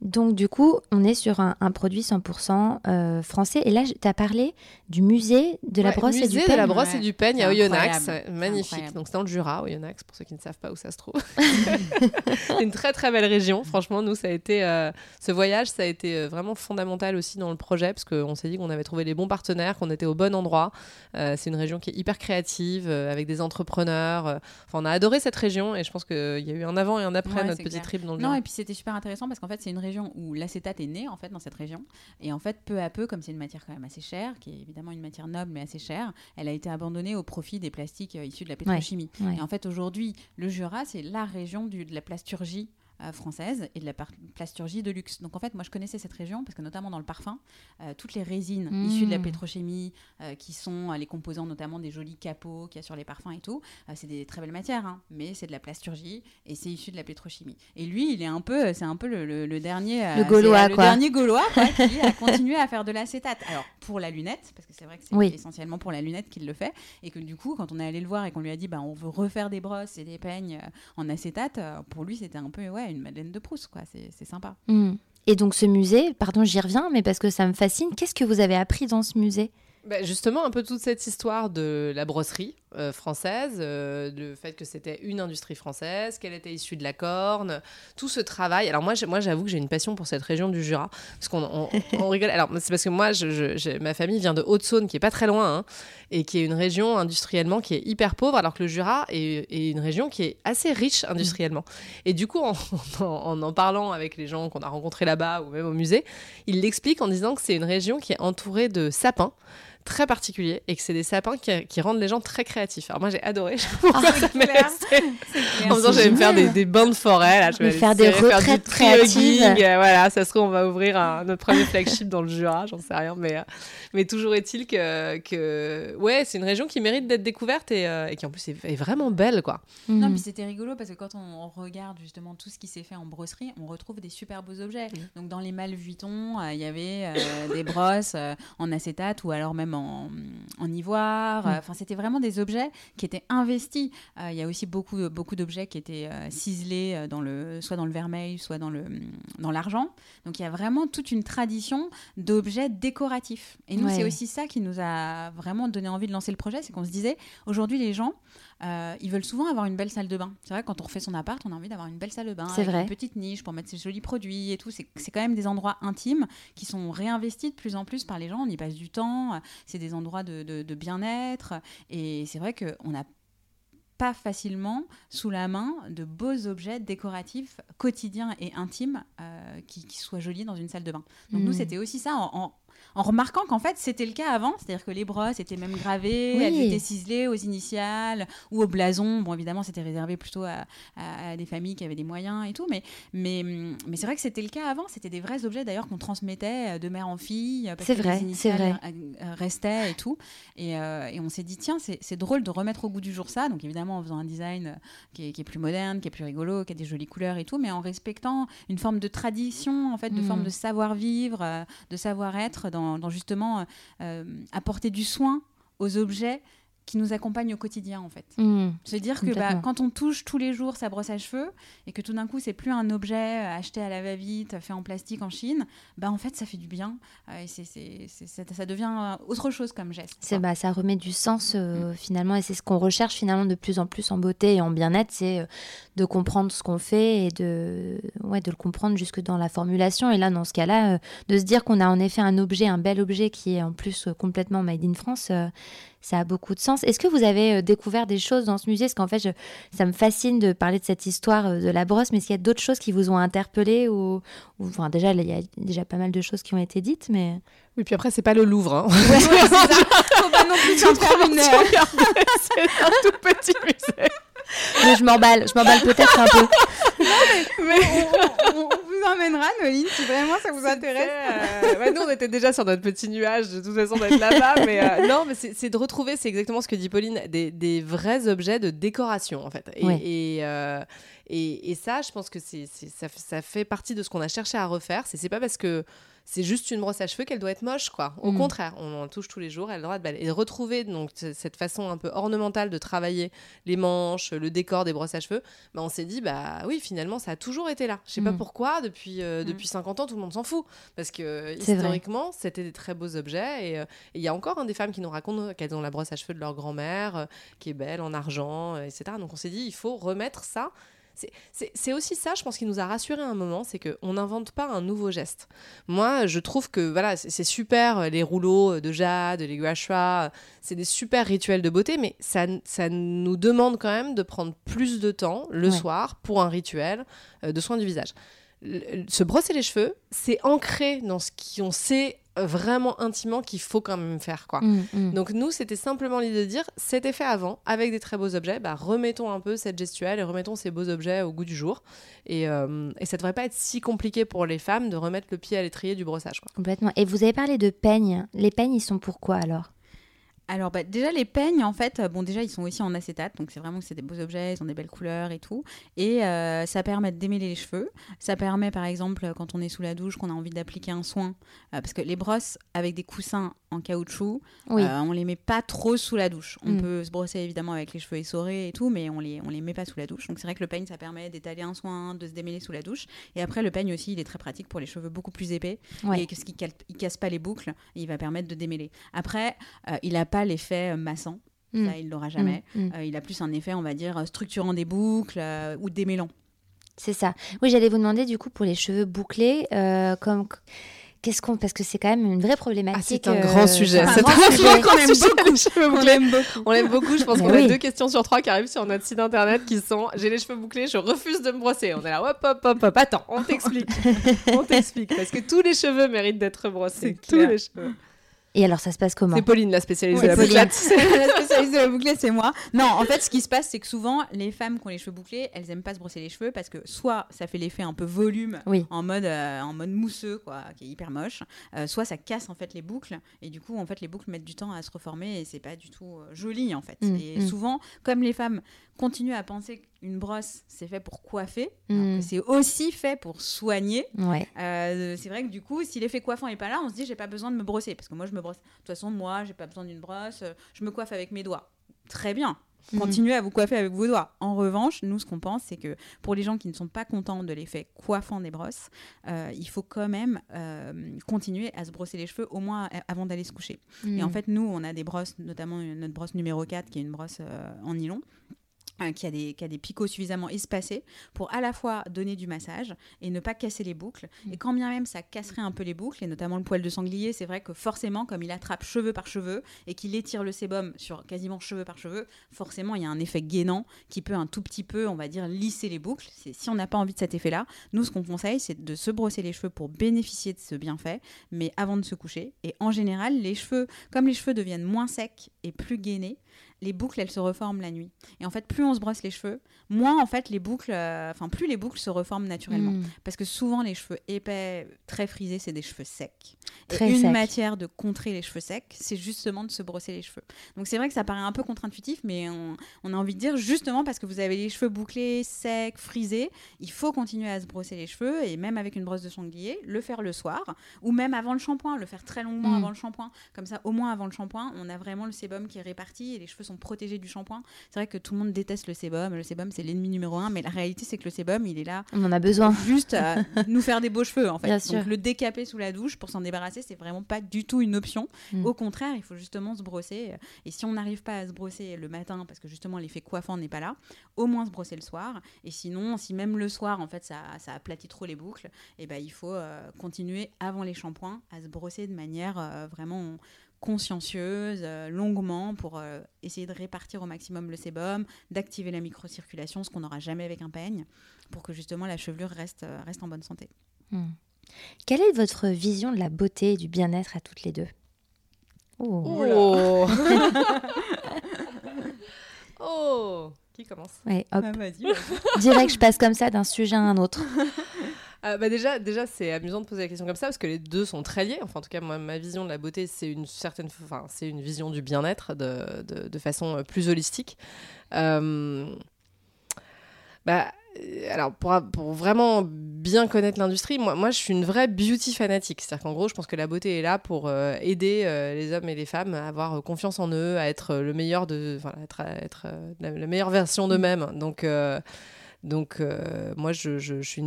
Donc du coup, on est sur un, produit 100% euh, français. Et là, tu as parlé du musée de la brosse et du peigne. de la brosse et du peigne à Oyonnax. Magnifique. Donc c'est dans le Jura, Oyonnax, pour ceux qui ne savent pas où ça se trouve. c'est une très très belle région. Franchement, nous, ça a été... Euh, ce voyage, ça a été euh, vraiment fondamental aussi dans le projet, parce qu'on s'est dit qu'on avait trouvé les bons partenaires, qu'on était au bon endroit. c'est une région qui est hyper créative, avec des entrepreneurs. Enfin, on a adoré cette région et je pense qu'il y a eu un avant et un après notre petite trip dans le Non, et puis c'était super intéressant parce qu'en fait, c'est une région où l'acétate est né en fait dans cette région. Et en fait peu à peu comme c'est une matière quand même assez chère qui est évidemment une matière noble mais assez chère elle a été abandonnée au profit des plastiques euh, issus de la pétrochimie. et en fait aujourd'hui le Jura c'est la région du, de la plasturgie française et de la plasturgie de luxe. Donc en fait, moi je connaissais cette région parce que notamment dans le parfum, euh, toutes les résines issues de la mmh. pétrochimie, euh, qui sont les composants notamment des jolis capots qu'il y a sur les parfums et tout, c'est des très belles matières, hein, mais c'est de la plasturgie et c'est issu de la pétrochimie. Et lui, il est un peu, c'est un peu le, dernier, le gaulois, le dernier gaulois qui a continué à faire de l'acétate. Alors pour la lunette, parce que c'est vrai que c'est essentiellement pour la lunette qu'il le fait, et que du coup, quand on est allé le voir et qu'on lui a dit, bah on veut refaire des brosses et des peignes en acétate, pour lui c'était un peu ouais une Madeleine de Proust, quoi. C'est sympa. Hmm. Et donc ce musée, pardon, j'y reviens, mais parce que ça me fascine, qu'est-ce que vous avez appris dans ce musée? Bah, justement, un peu toute cette histoire de la brosserie euh, française, euh, le fait que c'était une industrie française, qu'elle était issue de la corne, tout ce travail. Alors moi, j'avoue que j'ai une passion pour cette région du Jura, parce qu'on on, rigole. Alors c'est parce que moi, ma famille vient de Haute-Saône, qui est pas très loin, hein, et qui est une région industriellement qui est hyper pauvre, alors que le Jura est, une région qui est assez riche industriellement. Et du coup, en en, en parlant avec les gens qu'on a rencontrés là-bas ou même au musée, ils l'expliquent en disant que c'est une région qui est entourée de sapins très particulier et que c'est des sapins qui, rendent les gens très créatifs. Alors moi j'ai adoré. Je oh, ça En faisant, j'allais me faire des, des bains de forêt. Là, je vais faire des retraites créatives. Euh, voilà, ça se trouve on va ouvrir un, notre premier flagship dans le Jura, j'en sais rien, mais euh, mais toujours est-il que que ouais, c'est une région qui mérite d'être découverte et, euh, et, qui en plus est, vraiment belle quoi. Non, mais c'était rigolo parce que quand on regarde justement tout ce qui s'est fait en brosserie, on retrouve des super beaux objets. Donc dans les Mal Vuitton, il y avait des brosses en acétate ou alors même en, ivoire. Mm. Enfin, c'était vraiment des objets qui étaient investis. Euh, il y a aussi beaucoup, beaucoup d'objets qui étaient euh, ciselés euh, dans le, soit dans le vermeil, soit dans le dans l'argent. Donc il y a vraiment toute une tradition d'objets décoratifs. Et nous, c'est aussi ça qui nous a vraiment donné envie de lancer le projet, c'est qu'on se disait aujourd'hui les gens euh, ils veulent souvent avoir une belle salle de bain. C'est vrai, quand on refait son appart, on a envie d'avoir une belle salle de bain, avec vrai. une petite niche pour mettre ses jolis produits et tout. C'est quand même des endroits intimes qui sont réinvestis de plus en plus par les gens. On y passe du temps. C'est des endroits de, de bien-être. Et c'est vrai qu'on a pas facilement sous la main de beaux objets décoratifs quotidiens et intimes euh, qui, qui soient jolis dans une salle de bain. Donc nous, Mm. c'était aussi ça en, en- en remarquant qu'en fait, c'était le cas avant, c'est-à-dire que les brosses étaient même gravées, Oui. elles étaient ciselées aux initiales ou au blason. Bon, évidemment, c'était réservé plutôt à, à- à des familles qui avaient des moyens et tout, mais, mais, mais c'est vrai que c'était le cas avant. C'était des vrais objets d'ailleurs qu'on transmettait de mère en fille. parce C'est que vrai, les c'est vrai. euh, euh, restaient et tout. Et, euh, et on s'est dit, tiens, c'est drôle de remettre au goût du jour ça. Donc évidemment, en faisant un design qui est, qui est plus moderne, qui est plus rigolo, qui a des jolies couleurs et tout, mais en respectant une forme de tradition, en fait, de Mm. forme de savoir-vivre, de savoir-être, dans, dans justement euh, euh, apporter du soin aux objets qui nous accompagnent au quotidien, en fait. Mm. Se dire que bah, quand on touche tous les jours sa brosse à cheveux et que tout d'un coup c'est plus un objet euh, acheté à la va-vite, fait en plastique en Chine, bah en fait ça fait du bien euh, et c'est, c'est- c'est- ça, ça devient euh, autre chose comme geste. C'est bah, ça remet du sens euh, finalement et c'est ce qu'on recherche finalement de plus en plus en beauté et en bien-être, c'est de comprendre ce qu'on fait et de ouais de le comprendre jusque dans la formulation et là dans ce cas-là euh, de se dire qu'on a en effet un objet, un bel objet qui est en plus complètement made in France, ça a beaucoup de sens. Est-ce que vous avez euh, découvert des choses dans ce musée? Parce qu'en fait, je- ça me fascine de parler de cette histoire euh, de la brosse, mais est-ce qu'il y a d'autres choses qui vous ont interpellé ou, ou- enfin déjà il y a déjà pas mal de choses qui ont été dites, mais Oui, puis après, c'est pas le Louvre. Hein. Faut pas non plus s'en faire une, euh, c'est un tout petit musée. mais je m'emballe, je m'emballe peut-être un peu. Mais on, on- on vous emmènera, Noéline, si vraiment ça vous intéresse. Euh, ouais, nous, on était déjà sur notre petit nuage, de toute façon, d'être là-bas. Mais euh, non, mais c'est c'est de retrouver, c'est exactement ce que dit Pauline, des, des vrais objets de décoration, en fait. Et, Ouais. et, euh, et- et ça, je pense que c'est ça, ça fait partie de ce qu'on a cherché à refaire. C'est c'est pas parce que c'est juste une brosse à cheveux qu'elle doit être moche, quoi. Au Mm. contraire, on en touche tous les jours, elle a le droit de balayer. Et retrouver donc cette façon un peu ornementale de travailler les manches, le décor des brosses à cheveux, bah, on s'est dit, bah oui, finalement, ça a toujours été là. Je sais pas Mm. pourquoi, depuis, euh, Mm. depuis 50 ans, tout le monde s'en fout. Parce que vrai. historiquement, c'était des très beaux objets. Et euh, et il y a encore hein, des femmes qui nous racontent qu'elles ont la brosse à cheveux de leur grand-mère, euh, qui est belle, en argent, euh, etc. Donc on s'est dit, il faut remettre ça. C'est- aussi ça, je pense, qui nous a rassuré un moment, c'est qu'on n'invente pas un nouveau geste. Moi, je trouve que voilà, c'est super euh, les rouleaux de jade, les gua sha, euh, c'est des super rituels de beauté, mais ça, ça nous demande quand même de prendre plus de temps le Ouais. soir pour un rituel euh, de soin du visage. Le- se brosser les cheveux, c'est ancré dans ce qu'on sait euh, vraiment intimement qu'il faut quand même faire, quoi. Mm, mm. Donc nous, c'était simplement l'idée de dire, c'était fait avant, avec des très beaux objets, bah, remettons un peu cette gestuelle et remettons ces beaux objets au goût du jour. Et, euh, et ça devrait pas être si compliqué pour les femmes de remettre le pied à l'étrier du brossage. Quoi. Complètement. Et vous avez parlé de peignes. Les peignes, ils sont pourquoi alors? Alors bah, déjà les peignes en fait, euh, bon déjà ils sont aussi en acétate, donc c'est vraiment que c'est des beaux objets, ils ont des belles couleurs et tout, et euh, ça permet de démêler les cheveux. Ça permet par exemple quand on est sous la douche, qu'on a envie d'appliquer un soin, euh, parce que les brosses avec des coussins en caoutchouc, Oui. euh, on les met pas trop sous la douche. On Mm. peut se brosser évidemment avec les cheveux essorés et tout, mais on les on les met pas sous la douche. Donc c'est vrai que le peigne ça permet d'étaler un soin, de se démêler sous la douche. Et après le peigne aussi il est très pratique pour les cheveux beaucoup plus épais Ouais. et parce qu'il casse pas les boucles, il va permettre de démêler. Après, euh, il n'a pas l'effet euh, massant, Mm. ça il l'aura jamais. Mm, mm. Euh, il a plus un effet, on va dire, euh, structurant des boucles euh, ou démêlant. C'est ça. Oui, j'allais vous demander du coup pour les cheveux bouclés, euh, comme qu'est-ce qu'on parce que c'est quand même une vraie problématique. Ah, c'est un euh, grand sujet. c'est un grand sujet. grand sujet, les cheveux On bouclés. l'aime beaucoup. On l'aime beaucoup. Je pense qu'on oui. a deux questions sur trois qui arrivent sur notre site internet qui sont J'ai les cheveux bouclés, je refuse de me brosser. On est là, hop, hop, hop, hop. Attends, on t'explique. on t'explique. Parce que tous les cheveux méritent d'être brossés. Tous les cheveux. Et alors ça se passe comment C'est Pauline, la spécialiste Ouais, de la bouclette. la spécialiste de la bouclée, c'est moi. Non, en fait, ce qui se passe, c'est que souvent, les femmes qui ont les cheveux bouclés, elles aiment pas se brosser les cheveux parce que soit ça fait l'effet un peu volume, Oui. en mode euh, en mode mousseux, quoi, qui est hyper moche, euh, soit ça casse en fait les boucles et du coup, en fait, les boucles mettent du temps à se reformer et c'est pas du tout euh, joli en fait. Mm, et mm. souvent, comme les femmes continuent à penser qu'une brosse c'est fait pour coiffer, Mm. que c'est aussi fait pour soigner. Ouais. Euh, c'est vrai que du coup, si l'effet coiffant est pas là, on se dit j'ai pas besoin de me brosser parce que moi je me brosse. De toute façon, moi j'ai pas besoin d'une brosse, euh, je me coiffe avec mes doigts. Très bien. Mhm. Continuez à vous coiffer avec vos doigts. En revanche, nous, ce qu'on pense, c'est que pour les gens qui ne sont pas contents de l'effet coiffant des brosses, euh, il faut quand même euh, continuer à se brosser les cheveux au moins avant d'aller se coucher. Et en Mm. fait, nous, on a des brosses, notamment une- notre brosse numéro 4, qui est une brosse euh, en nylon. Euh, qui a, des, qui a des picots suffisamment espacés pour à la fois donner du massage et ne pas casser les boucles. Et quand bien même ça casserait un peu les boucles, et notamment le poil de sanglier, c'est vrai que forcément, comme il attrape cheveux par cheveux et qu'il étire le sébum sur quasiment cheveux par cheveux, forcément il y a un effet gainant qui peut un tout petit peu, on va dire, lisser les boucles. Si on n'a pas envie de cet effet-là, nous ce qu'on conseille, c'est de se brosser les cheveux pour bénéficier de ce bienfait, mais avant de se coucher. Et en général, les cheveux, comme les cheveux deviennent moins secs et plus gainés, les boucles, elles se reforment la nuit. Et en fait, plus on se brosse les cheveux, moins en fait les boucles, euh, enfin plus les boucles se reforment naturellement. Mm. Parce que souvent les cheveux épais, très frisés, c'est des cheveux secs. Très et une matière de contrer les cheveux secs, c'est justement de se brosser les cheveux. Donc c'est vrai que ça paraît un peu contre-intuitif, mais on, on a envie de dire justement parce que vous avez les cheveux bouclés, secs, frisés, il faut continuer à se brosser les cheveux et même avec une brosse de sanglier, le faire le soir ou même avant le shampoing, le faire très longuement Mm. avant le shampoing. Comme ça, au moins avant le shampoing, on a vraiment le sébum qui est réparti et les cheveux sont protégés du shampoing. C'est vrai que tout le monde déteste le sébum. Le sébum, c'est l'ennemi numéro un, mais la réalité, c'est que le sébum, il est là On en a besoin. juste à nous faire des beaux cheveux en fait. Bien Donc sûr. le décaper sous la douche pour s'en débarrasser, c'est vraiment pas du tout une option. Mm. Au contraire, il faut justement se brosser. Et si on n'arrive pas à se brosser le matin parce que justement l'effet coiffant n'est pas là, au moins se brosser le soir. Et sinon, si même le soir en fait ça, ça aplatit trop les boucles, et ben il faut euh, continuer avant les shampoings à se brosser de manière euh, vraiment consciencieuse, euh, longuement, pour euh, essayer de répartir au maximum le sébum, d'activer la microcirculation, ce qu'on n'aura jamais avec un peigne, pour que justement la chevelure reste, euh, reste en bonne santé. Mm. Quelle est votre vision de la beauté et du bien-être à toutes les deux? Oh. Oh Oh Qui commence? Ouais, hop. vas-y. Direct, je passe comme ça d'un sujet à un autre. Euh, bah déjà, déjà c'est amusant de poser la question comme ça parce que les deux sont très liés. Enfin, en tout cas, moi, ma vision de la beauté, c'est une certaine, vision du bien-être de, façon euh, plus holistique. Euh, bah, euh, alors, pour, vraiment bien connaître l'industrie, moi, moi, je suis une vraie beauty fanatique. C'est-à-dire qu'en gros, je pense que la beauté est là pour aider les hommes et les femmes à avoir confiance en eux, à être la, meilleure version d'eux-mêmes. Donc, donc, euh, moi, je, suis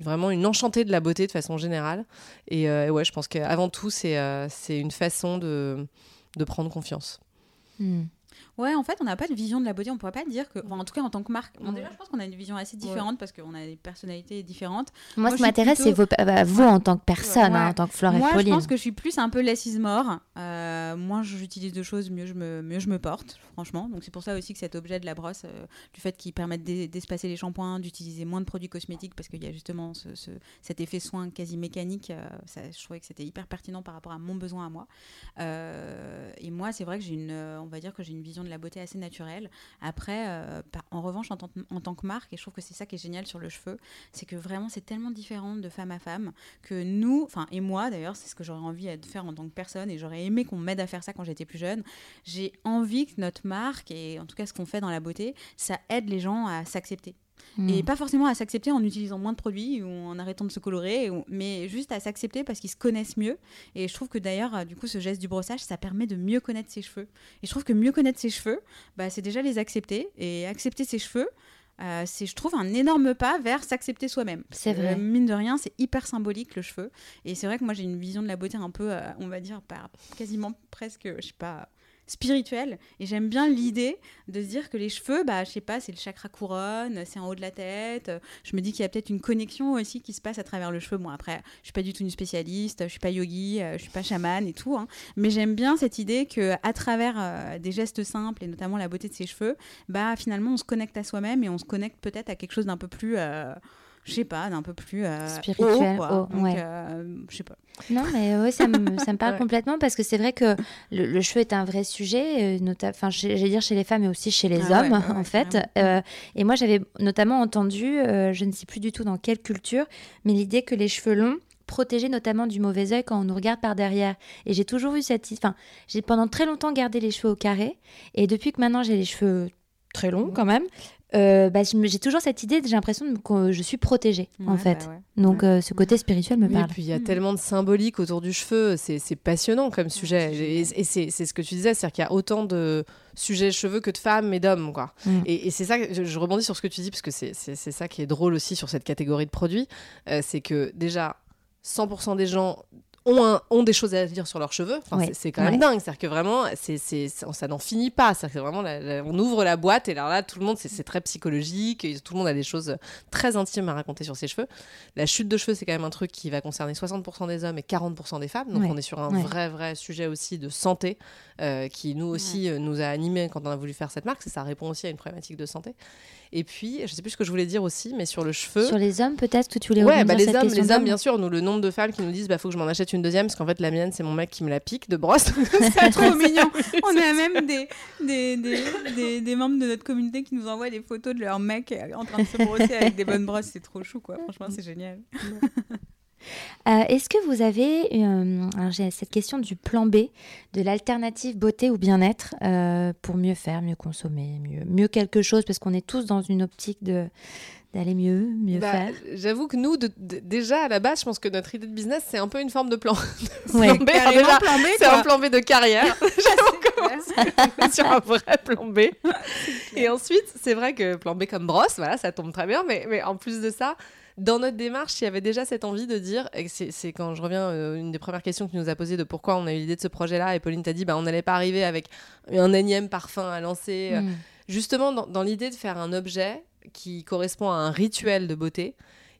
vraiment une enchantée de la beauté de façon générale. Et, euh, ouais, je pense qu'avant tout, c'est euh, une façon de, prendre confiance. Mm. Ouais, en fait, on n'a pas de vision de la beauté. On pourrait pas dire que, enfin, en tout cas, en tant que marque, bon, déjà, je pense qu'on a une vision assez différente parce qu'on a des personnalités différentes. Moi, Moi, ce je qui m'intéresse, c'est vos- bah, vous en tant que personne, Ouais. hein, en tant que Fleur et Moi, je Pauline. pense que je suis plus un peu less is more. Euh, moins j'utilise de choses, mieux je me, mieux je me porte, franchement. Donc c'est pour ça aussi que cet objet de la brosse, euh, du fait qu'il permette d'e- d'espacer les shampoings, d'utiliser moins de produits cosmétiques, parce qu'il y a justement ce- ce- cet effet soin quasi mécanique, euh, ça, je trouvais que c'était hyper pertinent par rapport à mon besoin à moi. Euh, et moi, c'est vrai que j'ai une, euh, on va dire que j'ai une vision de la beauté assez naturelle. Après, euh, par- en revanche, en tant, en tant que marque, et je trouve que c'est ça qui est génial sur le cheveu, c'est que vraiment c'est tellement différent de femme à femme que nous, enfin et moi d'ailleurs, c'est ce que j'aurais envie de faire en tant que personne et j'aurais aimé qu'on m'aide à faire ça quand j'étais plus jeune. J'ai envie que notre marque et en tout cas ce qu'on fait dans la beauté, ça aide les gens à s'accepter. Et pas forcément à s'accepter en utilisant moins de produits ou en arrêtant de se colorer, ou- mais juste à s'accepter parce qu'ils se connaissent mieux. Et je trouve que d'ailleurs, euh, du coup, ce geste du brossage, ça permet de mieux connaître ses cheveux. Et je trouve que mieux connaître ses cheveux, bah, c'est déjà les accepter. Et accepter ses cheveux, euh, c'est, je trouve, un énorme pas vers s'accepter soi-même. C'est que, vrai. euh, mine de rien, c'est hyper symbolique le cheveu. Et c'est vrai que moi, j'ai une vision de la beauté un peu, euh, on va dire, par, quasiment presque, je sais pas spirituelle et j'aime bien l'idée de se dire que les cheveux bah je sais pas c'est le chakra couronne c'est en haut de la tête. Je me dis qu'il y a peut-être une connexion aussi qui se passe à travers le cheveu. Bon après je suis pas du tout une spécialiste je suis pas yogi euh, je suis pas chamane et tout hein. mais j'aime bien cette idée que à travers euh, des gestes simples et notamment la beauté de ses cheveux bah finalement on se connecte à soi-même et on se connecte peut-être à quelque chose d'un peu plus euh, je sais pas, d'un peu plus euh, Spirituel, ouais. euh, je sais pas. Non, mais ouais, ça me, ça me parle Ouais. complètement parce que c'est vrai que le, le cheveu est un vrai sujet, euh, enfin, chez- j'allais dire chez les femmes, mais aussi chez les Ah hommes, ouais, en fait. Euh, et moi, j'avais notamment entendu, euh, je ne sais plus du tout dans quelle culture, mais l'idée que les cheveux longs protégeaient notamment du mauvais œil quand on nous regarde par derrière. Et j'ai toujours eu cette... Enfin, j'ai pendant très longtemps gardé les cheveux au carré. Et depuis que maintenant j'ai les cheveux très longs quand même, euh, bah, j'ai toujours cette idée, j'ai l'impression que je suis protégée, en fait. bah ouais. Donc euh, ce côté spirituel me Oui, parle. et puis il y a Mm. tellement de symbolique autour du cheveu, c'est c'est passionnant comme sujet. et et c'est c'est ce que tu disais, c'est-à-dire qu'il y a autant de sujets cheveux que de femmes et d'hommes. quoi. Mm. Et, et c'est ça, que- je, rebondis sur ce que tu dis, parce que c'est c'est- c'est ça qui est drôle aussi sur cette catégorie de produits. Euh, c'est que déjà, 100% des gens ont, un- ont des choses à dire sur leurs cheveux. Enfin, Ouais, c'est- C'est quand même ouais. dingue. C'est-à-dire que vraiment, c'est c'est- ça ça n'en finit pas. C'est-à-dire que vraiment, la- la- on ouvre la boîte et alors là, tout le monde, c'est c'est très psychologique. et tout le monde a des choses très intimes à raconter sur ses cheveux. La chute de cheveux, c'est quand même un truc qui va concerner 60% des hommes et 40% des femmes. Donc Ouais, on est sur un ouais. vrai, vrai sujet aussi de santé euh, qui nous aussi euh, nous a animés quand on a voulu faire cette marque. C'est- Ça répond aussi à une problématique de santé. Et puis, je sais plus ce que je voulais dire aussi, mais sur le cheveu. Sur les hommes, peut-être que tu voulais Ouais, bah les cette hommes, question les hommes, bien sûr, nous, le nombre de femmes qui nous disent bah faut que je m'en achète une deuxième parce qu'en fait la mienne c'est mon mec qui me la pique de brosse. C'est trop mignon. On a même des, des, des, des, des membres de notre communauté qui nous envoient des photos de leur mec en train de se brosser avec des bonnes brosses. C'est trop chou, quoi. Franchement, c'est génial. Euh, Est-ce que vous avez, euh, alors j'ai cette question du plan B, de l'alternative beauté ou bien-être euh, pour mieux faire, mieux consommer, mieux, mieux quelque chose, parce qu'on est tous dans une optique de d'aller mieux, mieux Bah, faire? J'avoue que nous, de- de- déjà à la base, je pense que notre idée de business c'est un peu une forme de plan. Ouais. plan B, alors Carrément déjà, plan B, c'est un plan B de carrière. J'avoue sur un vrai plan B. Et ensuite, c'est vrai que plan B comme brosse, voilà, ça tombe très bien. Mais, mais en plus de ça, dans notre démarche, il y avait déjà cette envie de dire, et c'est quand je reviens, euh, une des premières questions que tu nous as posées de pourquoi on a eu l'idée de ce projet-là, et Pauline t'a dit, bah, on n'allait pas arriver avec un énième parfum à lancer. euh, Mm. Justement, dans, dans l'idée de faire un objet qui correspond à un rituel de beauté,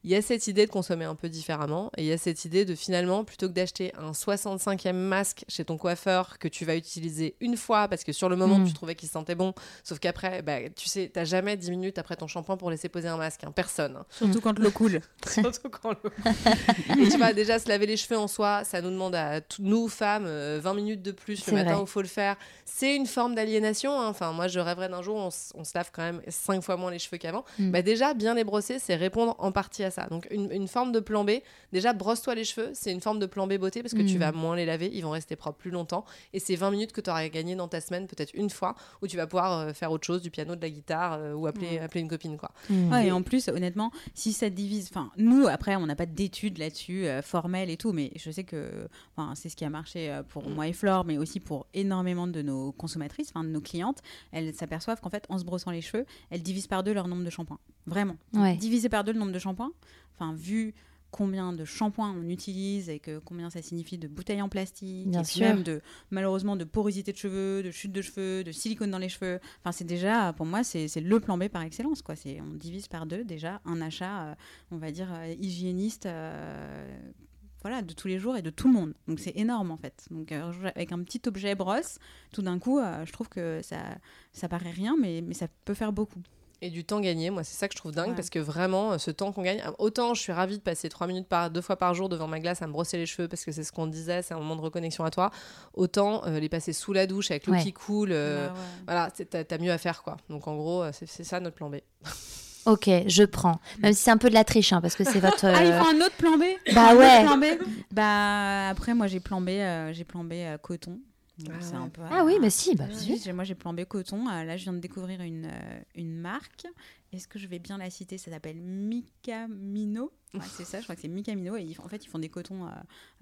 il y a cette idée de consommer un peu différemment et il y a cette idée de finalement, plutôt que d'acheter un 65e masque chez ton coiffeur que tu vas utiliser une fois parce que sur le moment Mm. tu trouvais qu'il sentait bon, sauf qu'après, bah, tu sais, t'as jamais 10 minutes après ton shampoing pour laisser poser un masque, hein, personne. hein. Surtout quand l'eau coule. Surtout quand le- Et tu vois, déjà se laver les cheveux en soi, ça nous demande à nous, femmes, euh, 20 minutes de plus le matin vrai. où il faut le faire. C'est une forme d'aliénation. hein. Enfin, moi, je rêverais d'un jour où on, on se lave quand même 5 fois moins les cheveux qu'avant. Mm. Bah, déjà, bien les brosser, c'est répondre en partie à ça. Donc, une, une forme de plan B. Déjà, brosse-toi les cheveux, c'est une forme de plan B beauté parce que tu Mm. vas moins les laver, ils vont rester propres plus longtemps. Et c'est 20 minutes que tu auras gagné dans ta semaine, peut-être une fois, où tu vas pouvoir euh, faire autre chose, du piano, de la guitare euh, ou appeler, Mm. appeler une copine. quoi. Mm. Ouais, et en plus, honnêtement, si ça divise, enfin, nous, après, on n'a pas d'études là-dessus, euh, formelles et tout, mais je sais que, enfin, c'est ce qui a marché euh, pour moi et Flore, mais aussi pour énormément de nos consommatrices, enfin, de nos clientes. Elles s'aperçoivent qu'en fait, en se brossant les cheveux, elles divisent par deux leur nombre de shampoings. Vraiment. Ouais. Diviser par deux le nombre de shampoings, enfin, vu combien de shampoings on utilise et que combien ça signifie de bouteilles en plastique, Bien et sûr. même de malheureusement de porosité de cheveux, de chute de cheveux, de silicone dans les cheveux. Enfin, c'est déjà pour moi c'est le plan B par excellence quoi. C'est on divise par deux déjà un achat, euh, on va dire euh, hygiéniste. euh, voilà, de tous les jours et de tout le monde. Donc c'est énorme en fait. Donc avec un petit objet brosse, tout d'un coup, je trouve que ça, ça paraît rien, mais, mais ça peut faire beaucoup. Et du temps gagné, moi c'est ça que je trouve dingue Ouais. parce que vraiment euh, ce temps qu'on gagne, autant je suis ravie de passer trois minutes par deux fois par jour devant ma glace à me brosser les cheveux parce que c'est ce qu'on disait, c'est un moment de reconnexion à toi, autant euh, les passer sous la douche avec l'eau Ouais. qui coule, euh, Bah ouais. voilà, t'as mieux à faire quoi. Donc en gros euh, c'est ça notre plan B. Ok, je prends. Même si c'est un peu de la triche, hein, parce que c'est votre. Ah, il euh, faut un autre plan B Bah ouais. plan B Bah après, moi j'ai plan B, euh, j'ai plan B euh, coton. Donc, Ah c'est ouais. un peu, Ah oui, bah si, bah Oui, moi j'ai plan B coton. Euh, là, je viens de découvrir une, euh, une marque. Est-ce que je vais bien la citer? Ça s'appelle Mikamino. Ouais, c'est ça, je crois que c'est Mikamino. Et ils font- en fait, ils font des cotons, euh,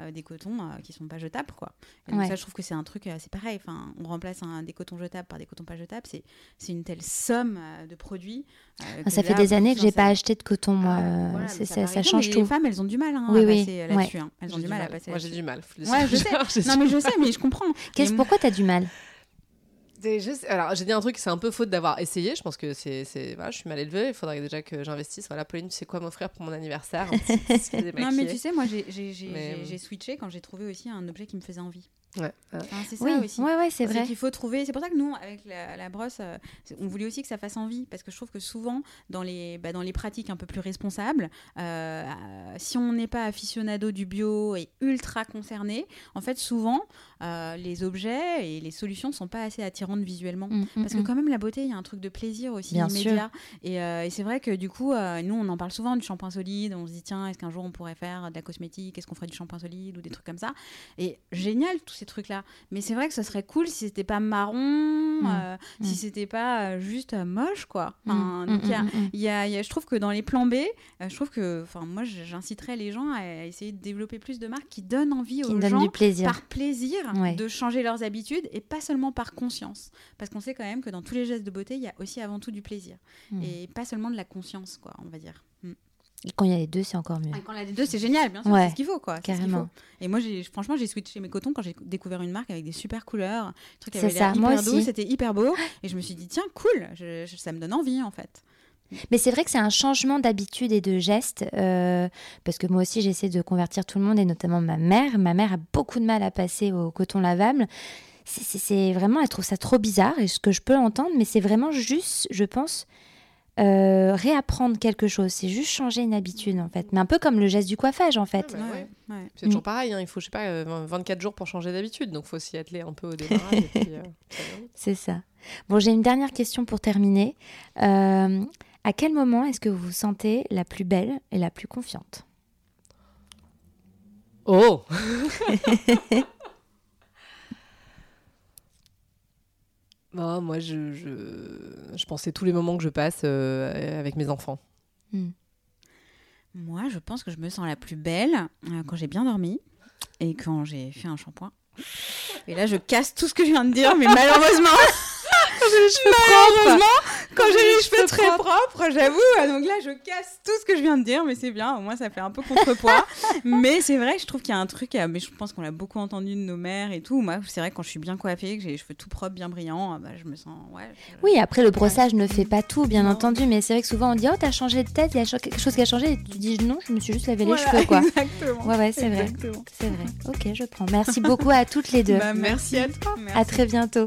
euh, des cotons euh, qui sont pas jetables, quoi. Et donc Ouais. ça, je trouve que c'est un truc, euh, c'est pareil. Enfin, on remplace un, des cotons jetables par des cotons pas jetables. C'est, c'est une telle somme euh, de produits. euh, Ah, ça fait là, des années que j'ai pas acheté de coton, moi. Ah, euh, voilà, c'est- mais ça, change mais tout. Les femmes, elles ont du mal hein, Oui, à passer là-dessus. hein. Elles J'ai ont du mal à passer Moi j'ai du mal. Ouais, je sais. Non, mais je sais, mais je comprends. Qu'est-ce- Pourquoi t'as du mal? Juste- Alors, j'ai dit un truc, c'est un peu faute d'avoir essayé. Je pense que c'est, voilà, je suis mal élevée. Il faudrait déjà que j'investisse. Voilà, Pauline, tu sais quoi m'offrir pour mon anniversaire Un petit disque Non, mais tu sais, moi, j'ai, Mais- j'ai- j'ai switché quand j'ai trouvé aussi un objet qui me faisait envie. Ouais. Enfin, c'est ça Oui, aussi. ouais, ouais, c'est vrai. qu'il faut trouver. C'est pour ça que nous, avec la, la brosse, euh, on voulait aussi que ça fasse envie, parce que je trouve que souvent, dans les, bah, dans les pratiques un peu plus responsables, euh, si on n'est pas aficionado du bio et ultra concerné, en fait, souvent, euh, les objets et les solutions sont pas assez attirantes visuellement. Mm, mm, Parce que mm. quand même, la beauté, il y a un truc de plaisir aussi Bien immédiat. Et, euh, et c'est vrai que du coup, euh, nous, on en parle souvent du shampoing solide. On se dit, tiens, est-ce qu'un jour on pourrait faire de la cosmétique? Est-ce qu'on ferait du shampoing solide ou des trucs comme ça? Et génial, tous ces trucs-là. Mais c'est vrai que ce serait cool si c'était pas marron, euh, mm. si c'était pas euh, juste euh, moche, quoi. Enfin, donc, il y a- il y a- il y a- je trouve que dans les plans B, euh, je trouve que, enfin, moi, j'inciterais les gens à essayer de développer plus de marques qui donnent envie Qui aux me donne gens du plaisir. par plaisir Ouais. de changer leurs habitudes et pas seulement par conscience. Parce qu'on sait quand même que dans tous les gestes de beauté, il y a aussi avant tout du plaisir Mm. et pas seulement de la conscience, quoi, on va dire. Et quand il y a les deux, c'est encore mieux. Ah, Quand on a les deux, c'est génial, bien sûr, Ouais, c'est ce qu'il faut, quoi. carrément. faut. Et moi, j'ai, franchement, j'ai switché mes cotons quand j'ai découvert une marque avec des super couleurs, truc qui C'est avait ça, moi doux, aussi. c'était hyper beau, et je me suis dit tiens, cool, je- je- ça me donne envie en fait. Mais c'est vrai que c'est un changement d'habitude et de geste, euh, parce que moi aussi j'essaie de convertir tout le monde et notamment ma mère. Ma mère a beaucoup de mal à passer au coton lavable. C'est- C'est c'est vraiment, elle trouve ça trop bizarre et ce que je peux entendre, mais c'est vraiment juste, je pense, euh, réapprendre quelque chose. C'est juste changer une habitude en fait, mais un peu comme le geste du coiffage en fait. Ouais, ouais. ouais. C'est toujours pareil, hein, il faut, je sais pas, euh, 24 jours pour changer d'habitude, donc faut s'y atteler un peu au démarrage. euh. C'est ça. Bon, j'ai une dernière question pour terminer. Euh, à quel moment est-ce que vous vous sentez la plus belle et la plus confiante? Oh Oh, moi, je, je, pensais tous les moments que je passe euh, avec mes enfants. Moi, je pense que je me sens la plus belle euh, quand j'ai bien dormi et quand j'ai fait un shampoing. Et là, je casse tout ce que je viens de dire, mais malheureusement, malheureusement, quand j'ai les cheveux très propres, j'avoue. ah, Donc là, je casse tout ce que je viens de dire, mais c'est bien. Au moins, ça fait un peu contrepoids. mais c'est vrai que je trouve qu'il y a un truc, euh, mais je pense qu'on l'a beaucoup entendu de nos mères et tout. Moi, c'est vrai que quand je suis bien coiffée, que j'ai les cheveux tout propres, bien brillants, ah bah, je me sens. Ouais. je- Oui, après le brossage ne fait pas tout, bien entendu, mais c'est vrai que souvent on dit oh t'as changé de tête, il y a quelque chose qui a changé, et tu dis non, je me suis juste lavé les cheveux quoi. Exactement. Ouais ouais, c'est vrai, c'est vrai. Ok, je prends. Merci beaucoup à toutes les deux. Bah, merci à toi. À très bientôt.